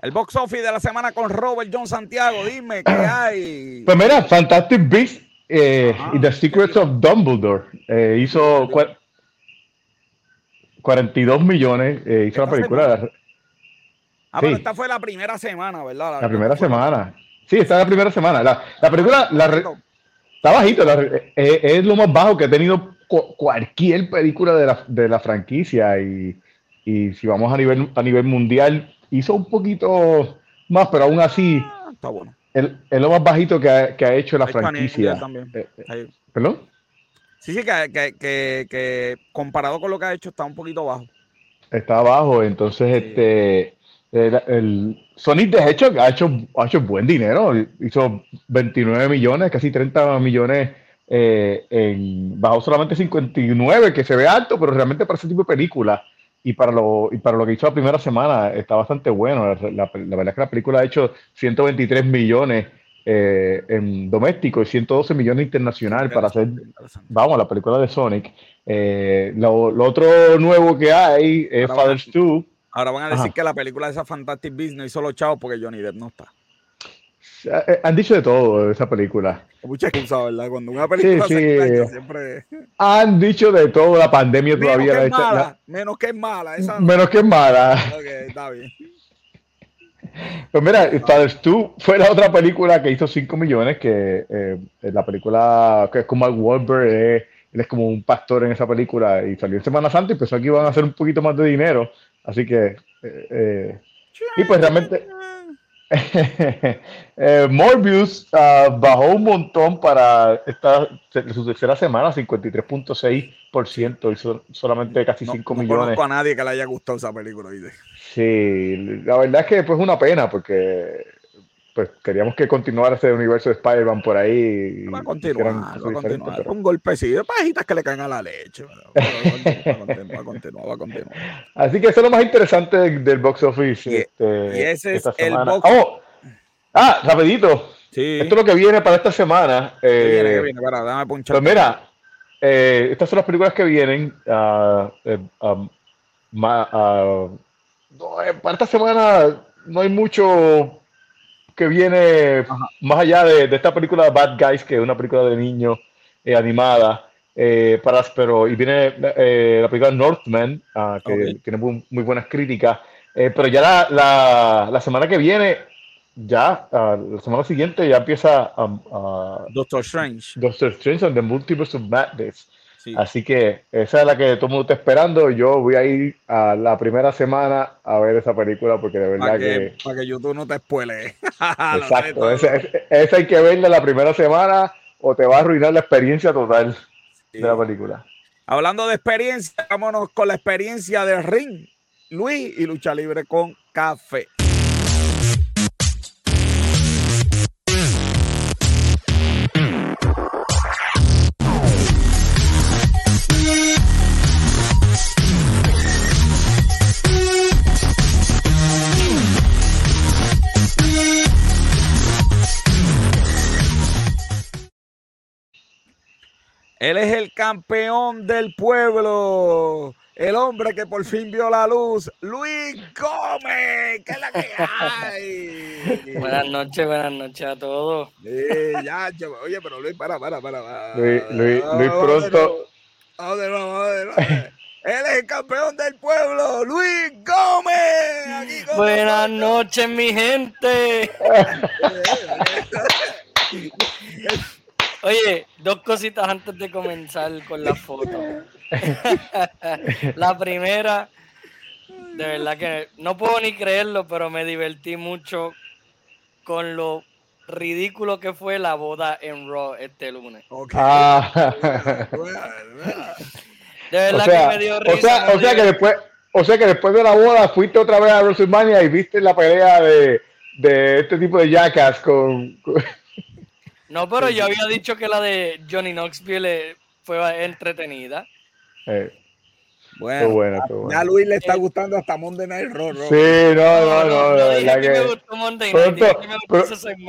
Speaker 1: El box office de la semana con Robert John Santiago. Dime qué hay.
Speaker 2: Pues mira, Fantastic Beasts eh, y The Secrets of Dumbledore eh, hizo 42 millones. Eh, hizo la película.
Speaker 1: Ah, pero esta fue la primera semana, ¿verdad?
Speaker 2: La, primera semana. Sí, esta es la primera semana. La, película la está bajito. es lo más bajo que ha tenido cualquier película de la, de la franquicia. Y, y si vamos a nivel, a nivel mundial hizo un poquito más, pero aún así
Speaker 1: ah, está bueno.
Speaker 2: Es lo más bajito que ha, que ha hecho la franquicia. Eh, eh, ¿Perdón?
Speaker 1: Sí, sí, que, que, que, comparado con lo que ha hecho está un poquito bajo.
Speaker 2: Está bajo, entonces este el, el, Sonic de hecho ha hecho, ha hecho buen dinero, hizo 29 millones, casi 30 millones eh, en, bajo solamente 59, que se ve alto, pero realmente para ese tipo de película y para lo y para lo que hizo la primera semana está bastante bueno. La, verdad es que la película ha hecho 123 millones eh, en doméstico y 112 millones internacional para hacer, vamos, la película de Sonic. Eh, lo, otro nuevo que hay es Father's 2.
Speaker 1: Ahora van a decir que la película de esa Fantastic Business hizo los chavos porque Johnny Depp no está.
Speaker 2: Eh, han dicho de todo de esa película.
Speaker 1: Muchas cosas, ¿verdad? Cuando una película
Speaker 2: sí, sí. siempre. Han dicho de todo, la pandemia menos todavía.
Speaker 1: Que la, mala, Menos que es mala. Esa...
Speaker 2: Menos que es mala.
Speaker 1: Ok, está bien.
Speaker 2: Pues mira, Fathers 2 fue la otra película que hizo 5 millones, que eh, la película que es como Mark Wahlberg, él es como un pastor en esa película y salió en Semana Santa y pensó que iban a hacer un poquito más de dinero, así que... Eh, eh y pues realmente... eh, Morbius uh, bajó un montón para esta, su tercera semana, 53.6%, hizo solamente casi 5 millones. No
Speaker 1: conozco a nadie que le haya gustado esa película.
Speaker 2: Sí, la verdad es que pues, es una pena porque pues queríamos que continuara ese universo de Spider-Man por ahí.
Speaker 1: Va a continuar, va a continuar. Un golpecito, pajitas que le caen a la leche. Va a continuar,
Speaker 2: va a continuar, Así que eso es lo más interesante del, box office.
Speaker 1: Y, este, ese es el box.
Speaker 2: Oh, ah, rapidito. Sí. Esto es lo que viene para esta semana. ¿Qué viene, qué viene? Para, dame pues mira, eh, estas son las películas que vienen. Uh, um, para esta semana no hay mucho que viene más allá de, esta película Bad Guys, que es una película de niños eh, animada. Eh, para, pero y viene eh, la película Northman, ah, que tiene muy, buenas críticas. pero ya la, la, semana que viene, ya ah, la semana siguiente, ya empieza um,
Speaker 1: Doctor Strange.
Speaker 2: Doctor Strange and the Multiverse of Madness. Así que esa es la que todo el mundo está esperando. Yo voy a ir a la primera semana a ver esa película porque de verdad que,
Speaker 1: Para que YouTube no te spoile.
Speaker 2: Exacto. esa, hay que verla la primera semana o te va a arruinar la experiencia total de la película.
Speaker 1: Hablando de experiencia, vámonos con la experiencia de ring. Luis y lucha libre con café. Él es el campeón del pueblo. El hombre que por fin vio la luz, Luis Gómez. ¿Qué es la que hay?
Speaker 5: buenas noches, buenas noches a todos.
Speaker 1: ya, oye, pero Luis, para, para, para.
Speaker 2: Luis, Luis, Luis pronto.
Speaker 1: Él es el campeón del pueblo, Luis Gómez.
Speaker 5: Buenas noches, mi gente. Oye, dos cositas antes de comenzar con la foto. la primera, de verdad que no puedo ni creerlo, pero me divertí mucho con lo ridículo que fue la boda en Raw este lunes.
Speaker 2: Ah. De verdad que me dio risa. O sea, que después, o sea que después de la boda fuiste otra vez a WrestleMania y viste la pelea de, de este tipo de jackass con
Speaker 5: no, pero yo había dicho que la de Johnny Knoxville fue entretenida.
Speaker 1: Eh. Bueno, a Luis le está gustando hasta Monday Night Raw.
Speaker 2: Sí, no, no, no. no, que me gustó Monday Night.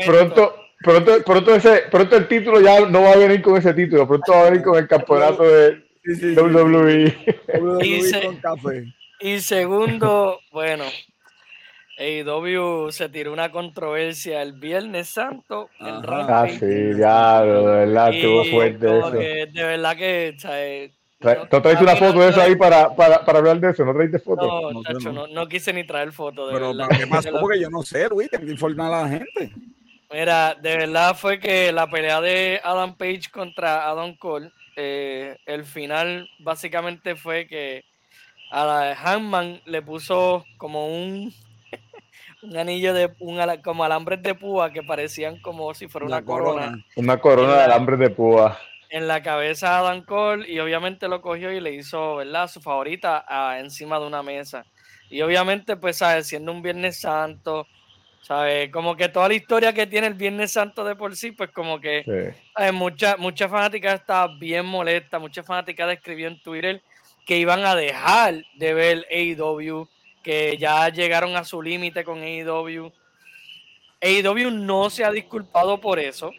Speaker 2: Pronto, pronto, pronto, ese, pronto el título ya no va a venir con ese título. Pronto va a venir con el campeonato de WWE.
Speaker 5: WWE y segundo, bueno, AEW se tiró una controversia el Viernes Santo.
Speaker 2: ah, sí, ya, de verdad, estuvo fuerte eso.
Speaker 5: de verdad que.
Speaker 2: ¿No traes una foto de eso ahí para, para, para, hablar de eso? ¿No traiste foto?
Speaker 5: No, no, chacho, no, no, quise ni traer foto. De
Speaker 1: Pero, ¿qué pasó? Porque yo no sé, Luis, tengo que informar a la gente.
Speaker 5: Mira, de verdad fue que la pelea de Adam Page contra Adam Cole, eh, el final básicamente fue que a la Hanman le puso como un un anillo de un como alambres de púa que parecían como si fuera una, corona.
Speaker 2: Una corona de alambres de púa.
Speaker 5: En la cabeza de Adam Cole y obviamente lo cogió y le hizo, ¿verdad? Su favorita encima de una mesa. Y obviamente, pues, ¿sabes? Siendo un Viernes Santo, ¿sabes? Como que toda la historia que tiene el Viernes Santo de por sí, pues como que sí. mucha, mucha fanática está bien molesta, mucha fanática escribió en Twitter que iban a dejar de ver AEW que ya llegaron a su límite con AEW. AEW no se ha disculpado por eso.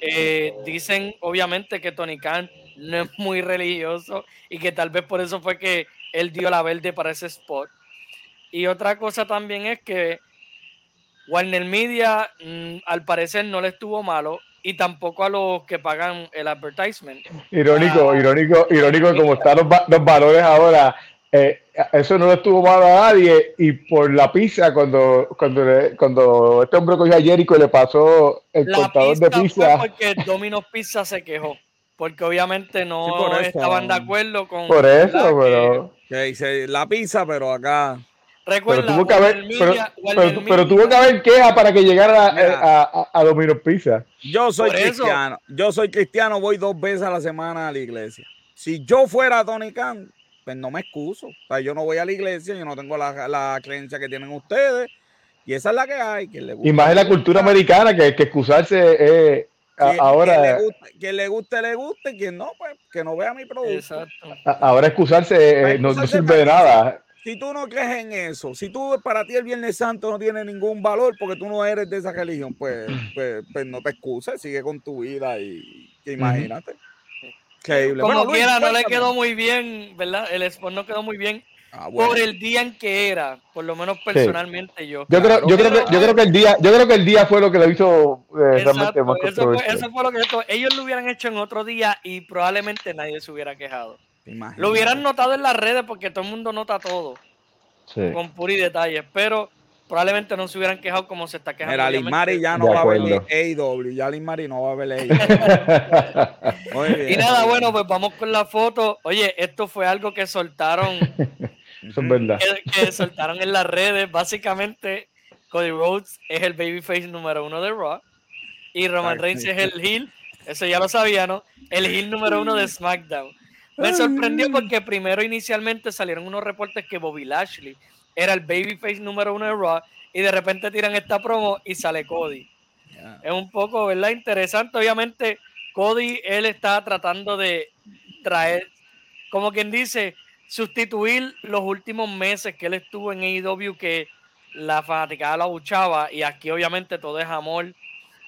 Speaker 5: Eh, dicen obviamente que Tony Khan no es muy religioso y que tal vez por eso fue que él dio la verde para ese spot. Y otra cosa también es que Warner Media mm, al parecer no le estuvo malo y tampoco a los que pagan el advertisement.
Speaker 2: Irónico, ah, irónico, irónico como están los, los valores ahora eh, eso no le estuvo mal a nadie y por la pizza cuando cuando cuando este hombre cogió a Jericho y le pasó el contador de pizza
Speaker 5: porque Domino's Pizza se quejó porque obviamente no estaban de acuerdo con
Speaker 2: por eso pero
Speaker 1: que dice la pizza pero acá
Speaker 2: Recuerda, pero tuvo que haber, pero, tuvo que haber queja para que llegara a, a, Domino's Pizza.
Speaker 1: Yo soy cristiano. Yo soy cristiano, voy dos veces a la semana a la iglesia. Si yo fuera Tony Khan, pues no me excuso. O sea, yo no voy a la iglesia, yo no tengo la, creencia que tienen ustedes. Y esa es la que hay. Que le
Speaker 2: y más en la cultura americana, que, que excusarse eh, ahora.
Speaker 1: Que le, guste, le guste, quien no, pues que no vea mi producto.
Speaker 2: Ahora excusarse eh, no, sirve de nada.
Speaker 1: Si tú no crees en eso, si tú para ti el Viernes Santo no tiene ningún valor porque tú no eres de esa religión, pues, pues, pues no te excuses, sigue con tu vida y imagínate.
Speaker 5: Como quiera, no le quedó muy bien, ¿verdad? El spot no quedó muy bien Ah, por el día en que era, por lo menos personalmente yo.
Speaker 2: Yo creo, yo, creo que, yo creo que el día, yo creo que el día fue lo que lo hizo eh, realmente más
Speaker 5: eso fue, eso fue lo que ellos lo hubieran hecho en otro día y probablemente nadie se hubiera quejado. Lo hubieran notado en las redes porque todo el mundo nota todo. Con puri detalles, pero probablemente no se hubieran quejado como se está quejando.
Speaker 1: Mira, Liz ya no va a ver AEW, ya Liz no va a ver
Speaker 5: AEW. y nada, bueno, pues vamos con la foto. Oye, esto fue algo que soltaron
Speaker 2: Eso es verdad.
Speaker 5: Que, soltaron en las redes. Básicamente, Cody Rhodes es el babyface número uno de Raw. Y Roman Reigns es el heel. Eso ya lo sabía, ¿no? El heel número uno de SmackDown. Me sorprendió porque primero inicialmente salieron unos reportes que Bobby Lashley era el babyface número uno de Raw y de repente tiran esta promo y sale Cody. Es un poco, ¿verdad? Interesante. Obviamente, Cody, él está tratando de traer, como quien dice, sustituir los últimos meses que él estuvo en AEW que la fanaticada lo abuchaba y aquí obviamente todo es amor,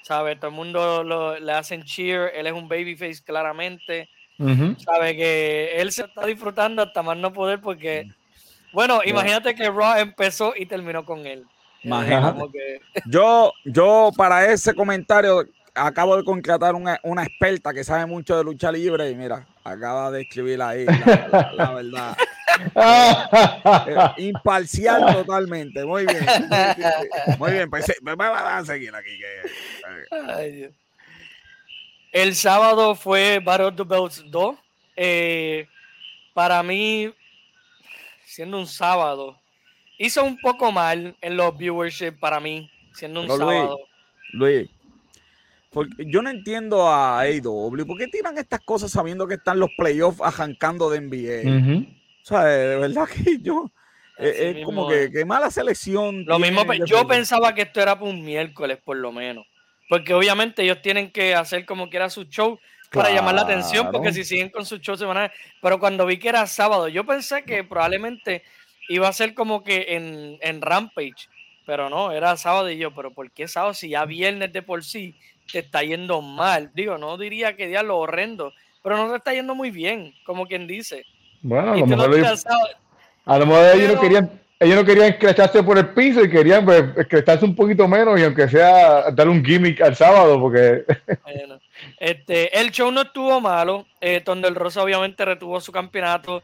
Speaker 5: ¿sabe? Todo el mundo le hacen cheer, él es un babyface claramente, ¿sabe? Que él se está disfrutando hasta más no poder porque, bueno, imagínate que Raw empezó y terminó con él.
Speaker 1: Yo, yo para ese comentario acabo de contratar una, una experta que sabe mucho de lucha libre y mira, acaba de escribir ahí la, verdad. Eh, imparcial totalmente. Muy bien. Muy bien. Pues, pues vamos a seguir aquí.
Speaker 5: Eh. el sábado fue Battle of the Belts 2. Eh, para mí, siendo un sábado, hizo un poco mal en los viewership para mí, siendo un sábado.
Speaker 1: Luis, porque yo no entiendo a AEW. ¿Por qué tiran estas cosas sabiendo que están los playoffs arrancando de NBA? O sea, de verdad que yo. Eh, es, como que, mala selección.
Speaker 5: Lo mismo, yo pensaba que esto era para un miércoles, por lo menos. Porque obviamente ellos tienen que hacer como quiera su show para llamar la atención, porque si siguen con su show se van a. Pero cuando vi que era sábado, yo pensé que probablemente iba a ser como que en, en Rampage. Pero no, era sábado y yo, pero ¿por qué sábado si ya viernes de por sí? te está yendo mal. Digo, no diría que lo horrendo, pero no te está yendo muy bien, como quien dice.
Speaker 2: Bueno, a lo mejor, a lo mejor ellos, no querían, ellos no querían escracharse por el piso y querían pues, un poquito menos y aunque sea dar un gimmick al sábado, porque...
Speaker 5: Bueno, este, el show no estuvo malo, eh, donde el Rosa obviamente retuvo su campeonato.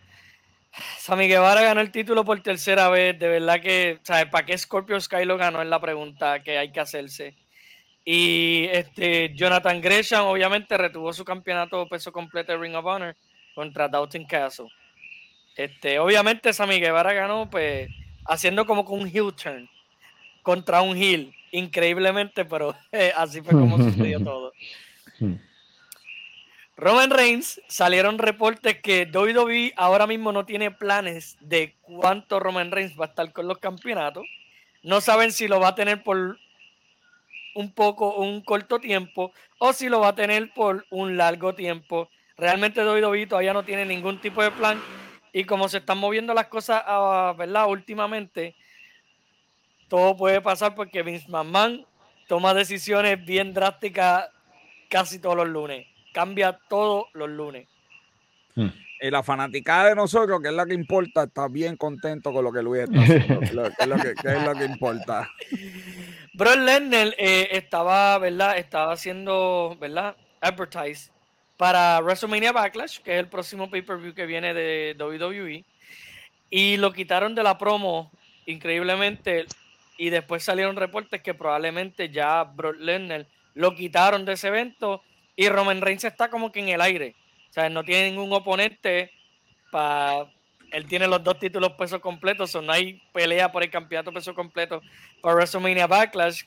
Speaker 5: Sammy Guevara ganó el título por tercera vez. De verdad que, ¿sabes? ¿Para qué Scorpio Sky lo ganó? Es la pregunta que hay que hacerse. Y este, Jonathan Gresham obviamente retuvo su campeonato peso completo de Ring of Honor contra Dalton Castle. Este, obviamente Sammy Guevara ganó pues haciendo como con un heel turn contra un heel, increíblemente, pero eh, así fue como sucedió todo. Roman Reigns salieron reportes que WWE ahora mismo no tiene planes de cuánto Roman Reigns va a estar con los campeonatos. No saben si lo va a tener por un poco, un corto tiempo, o si lo va a tener por un largo tiempo. Realmente WWE todavía no tiene ningún tipo de plan. Y como se están moviendo las cosas, ah, ¿verdad? Últimamente, todo puede pasar porque Vince McMahon toma decisiones bien drásticas casi todos los lunes. Cambia todos los lunes.
Speaker 1: Hmm. Y la fanaticada de nosotros, que es la que importa, está bien contento con lo que Luis está haciendo. es, lo que, es lo que importa.
Speaker 5: Bro Lesnar eh, estaba, ¿verdad? Estaba haciendo, ¿verdad? Advertise para WrestleMania Backlash, que es el próximo pay-per-view que viene de WWE. Y lo quitaron de la promo, increíblemente. Y después salieron reportes que probablemente ya Brock Lesnar lo quitaron de ese evento. Y Roman Reigns está como que en el aire. O sea, no tiene ningún oponente para él tiene los dos títulos peso completos, o no hay pelea por el campeonato peso completo para WrestleMania Backlash.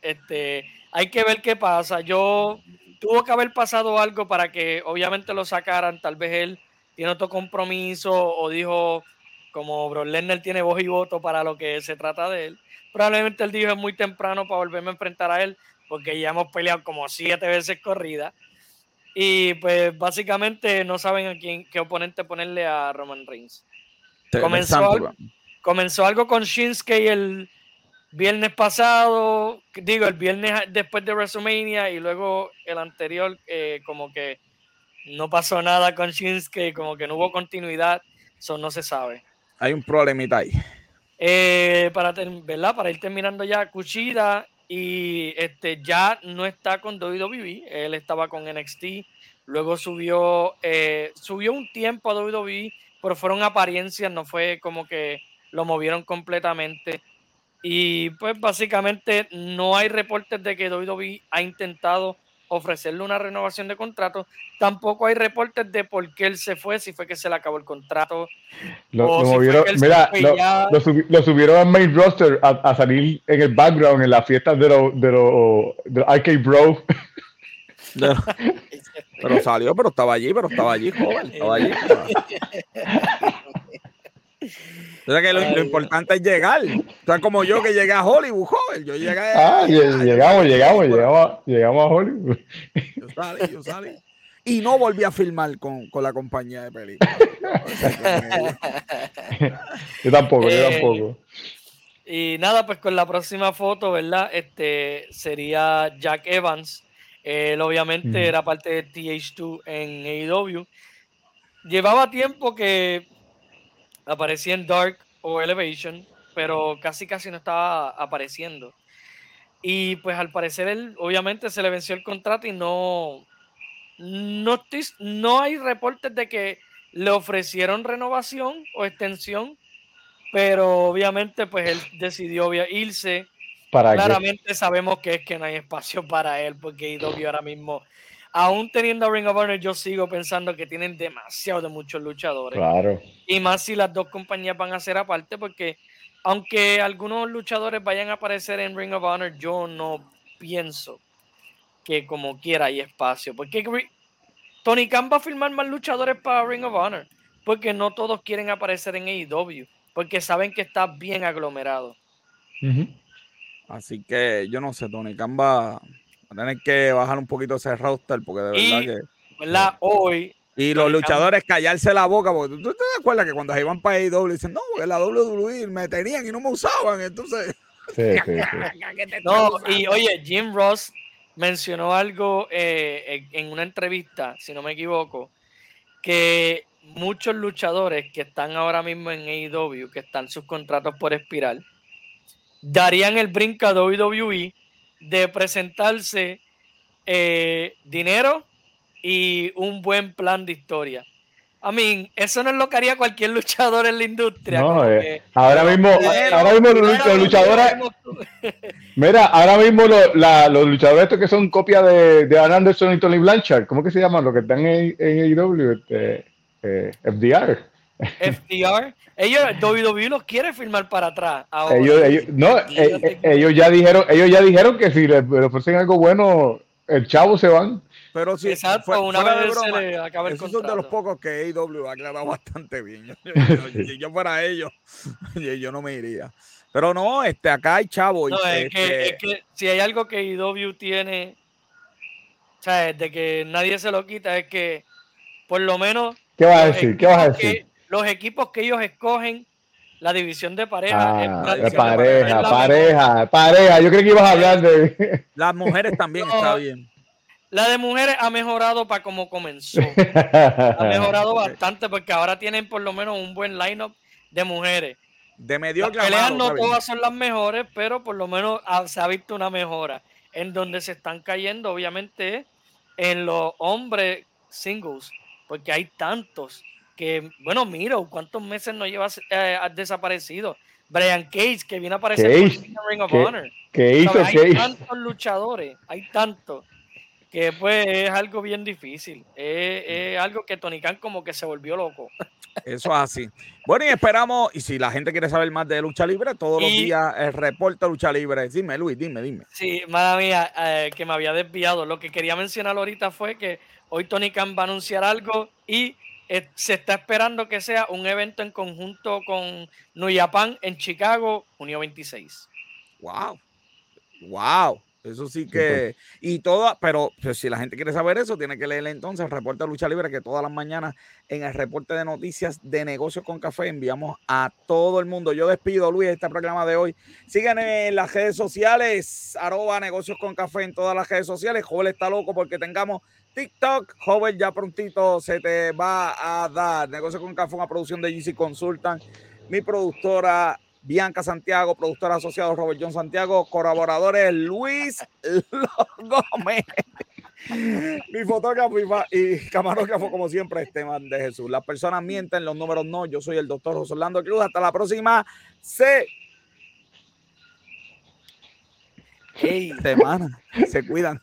Speaker 5: Este, hay que ver qué pasa. Yo tuvo que haber pasado algo para que obviamente lo sacaran. Tal vez él tiene otro compromiso o dijo, como Brock Lesnar tiene voz y voto para lo que se trata de él, probablemente él dijo es muy temprano para volverme a enfrentar a él, porque ya hemos peleado como siete veces corrida. Y pues básicamente no saben a quién, qué oponente ponerle a Roman Reigns. Comenzó algo, comenzó algo con Shinsuke el viernes pasado, digo, el viernes después de WrestleMania y luego el anterior, eh, como que no pasó nada con Shinsuke, como que no hubo continuidad, eso no se sabe.
Speaker 1: Hay un problemita ahí.
Speaker 5: Eh, para, ¿verdad? para ir terminando ya, Kushida y este, ya no está con WWE, él estaba con NXT, luego subió, eh, subió un tiempo a WWE, pero fueron apariencias, no fue como que lo movieron completamente. Y pues básicamente no hay reportes de que WWE ha intentado ofrecerle una renovación de contrato. Tampoco hay reportes de por qué él se fue, si fue que se le acabó el contrato.
Speaker 2: Lo, mira, lo, subieron al main roster a, salir en el background en las fiestas de los de lo, de Arcade Bro.
Speaker 1: pero salió, pero estaba allí, pero estaba allí, joven, estaba allí. O que lo, importante es llegar. O sea, como yo que llegué a Hollywood, joven. Yo llegué
Speaker 2: a... Ah, llegamos, llegamos, llegamos, llegamos a Hollywood.
Speaker 1: Yo salí, yo salí. Y no volví a filmar con, con la compañía de películas.
Speaker 2: yo tampoco, yo eh, tampoco.
Speaker 5: Y nada, pues con la próxima foto, ¿verdad? Este sería Jack Evans. Él obviamente era parte de TH2 en AEW. Llevaba tiempo que aparecía en Dark o Elevation, pero casi casi no estaba apareciendo. Y pues al parecer él obviamente se le venció el contrato y no, no, no hay reportes de que le ofrecieron renovación o extensión, pero obviamente pues él decidió irse. ¿Para Claramente sabemos que es que no hay espacio para él porque IW ahora mismo aún teniendo a Ring of Honor, yo sigo pensando que tienen demasiado de muchos luchadores.
Speaker 2: Claro.
Speaker 5: Y más si las dos compañías van a ser aparte, porque aunque algunos luchadores vayan a aparecer en Ring of Honor, yo no pienso que como quiera hay espacio. Porque Tony Khan va a firmar más luchadores para Ring of Honor, porque no todos quieren aparecer en AEW, porque saben que está bien aglomerado.
Speaker 1: Así que yo no sé, Tony Khan va, tener que bajar un poquito ese roster porque de verdad
Speaker 5: que. ¿verdad? Hoy.
Speaker 1: Y los luchadores callarse la boca, porque tú, te acuerdas que cuando iban para AEW dicen, no, porque la WWE me tenían y no me usaban, entonces. Sí, sí,
Speaker 5: no, y oye, Jim Ross mencionó algo eh, en una entrevista, si no me equivoco, que muchos luchadores que están ahora mismo en AEW, que están sus contratos por espiral, darían el brinco a WWE de presentarse eh, dinero y un buen plan de historia. A mí, eso no es lo que haría cualquier luchador en la industria.
Speaker 2: Eh, ahora mismo, ahora mismo los, luchadores. mira, ahora mismo los luchadores estos que son copias de, de Anderson y Tony Blanchard, ¿cómo que se llaman? Los que están en, en AEW, este, eh, FDR.
Speaker 5: FDR. Ellos, WWE los quiere firmar para atrás.
Speaker 2: Ellos, no, eh, ellos, ya dijeron, ellos ya dijeron que si le, ofrecen algo bueno, el chavo se van.
Speaker 1: Pero si Exacto, una vez se le acaba el esos son de los pocos que AEW ha aclarado bastante bien. Si yo, fuera ellos, yo no me iría. Pero no, este, acá hay chavo.
Speaker 5: No, es, que, este es, que, si hay algo que AEW tiene, o sea, de que nadie se lo quita, es que por lo menos.
Speaker 2: ¿Qué vas a decir? ¿Qué vas a decir?
Speaker 5: Los equipos que ellos escogen, la división de pareja.
Speaker 2: Ah, pareja, pareja, pareja, Yo creo que ibas a hablar de.
Speaker 1: Las mujeres también está bien.
Speaker 5: La de mujeres ha mejorado para como comenzó. ha mejorado bastante porque ahora tienen por lo menos un buen lineup de mujeres.
Speaker 1: De medio
Speaker 5: Las peleas no todas son las mejores, pero por lo menos se ha visto una mejora. En donde se están cayendo, obviamente, en los hombres singles, porque hay tantos que, bueno, mira, ¿cuántos meses no llevas eh, desaparecido? Brian Cage, que viene a aparecer en Ring of Honor.
Speaker 2: ¿Qué hizo
Speaker 5: Hay tantos luchadores, hay tantos, que pues es algo bien difícil. Es, algo que Tony Khan como que se volvió loco.
Speaker 1: Eso es así. Bueno, y esperamos, y si la gente quiere saber más de lucha libre, todos los días el reporte lucha libre. Dime, Luis, dime, dime.
Speaker 5: Sí, madre mía, eh, que me había desviado. Lo que quería mencionar ahorita fue que hoy Tony Khan va a anunciar algo y eh, se está esperando que sea un evento en conjunto con New Japan en Chicago, junio 26.
Speaker 1: ¡Wow! ¡Wow! Eso sí que, y toda, pero pues, si la gente quiere saber eso, tiene que leer entonces el reporte de lucha libre que todas las mañanas en el reporte de noticias de negocios con café enviamos a todo el mundo. Yo despido, Luis, este programa de hoy. Síganme en las redes sociales, arroba negocios con café en todas las redes sociales. Joven está loco porque tengamos TikTok. Joven, ya prontito se te va a dar. Negocios con café, una producción de GC Consultant. Mi productora Bianca Santiago, productora asociado Robert John Santiago, colaboradores Luis Gómez, mi fotógrafo y, camarógrafo, como siempre, Esteban de Jesús. Las personas mienten, los números no. Yo soy el doctor José Orlando Cruz. Hasta la próxima se... semana. Se cuidan.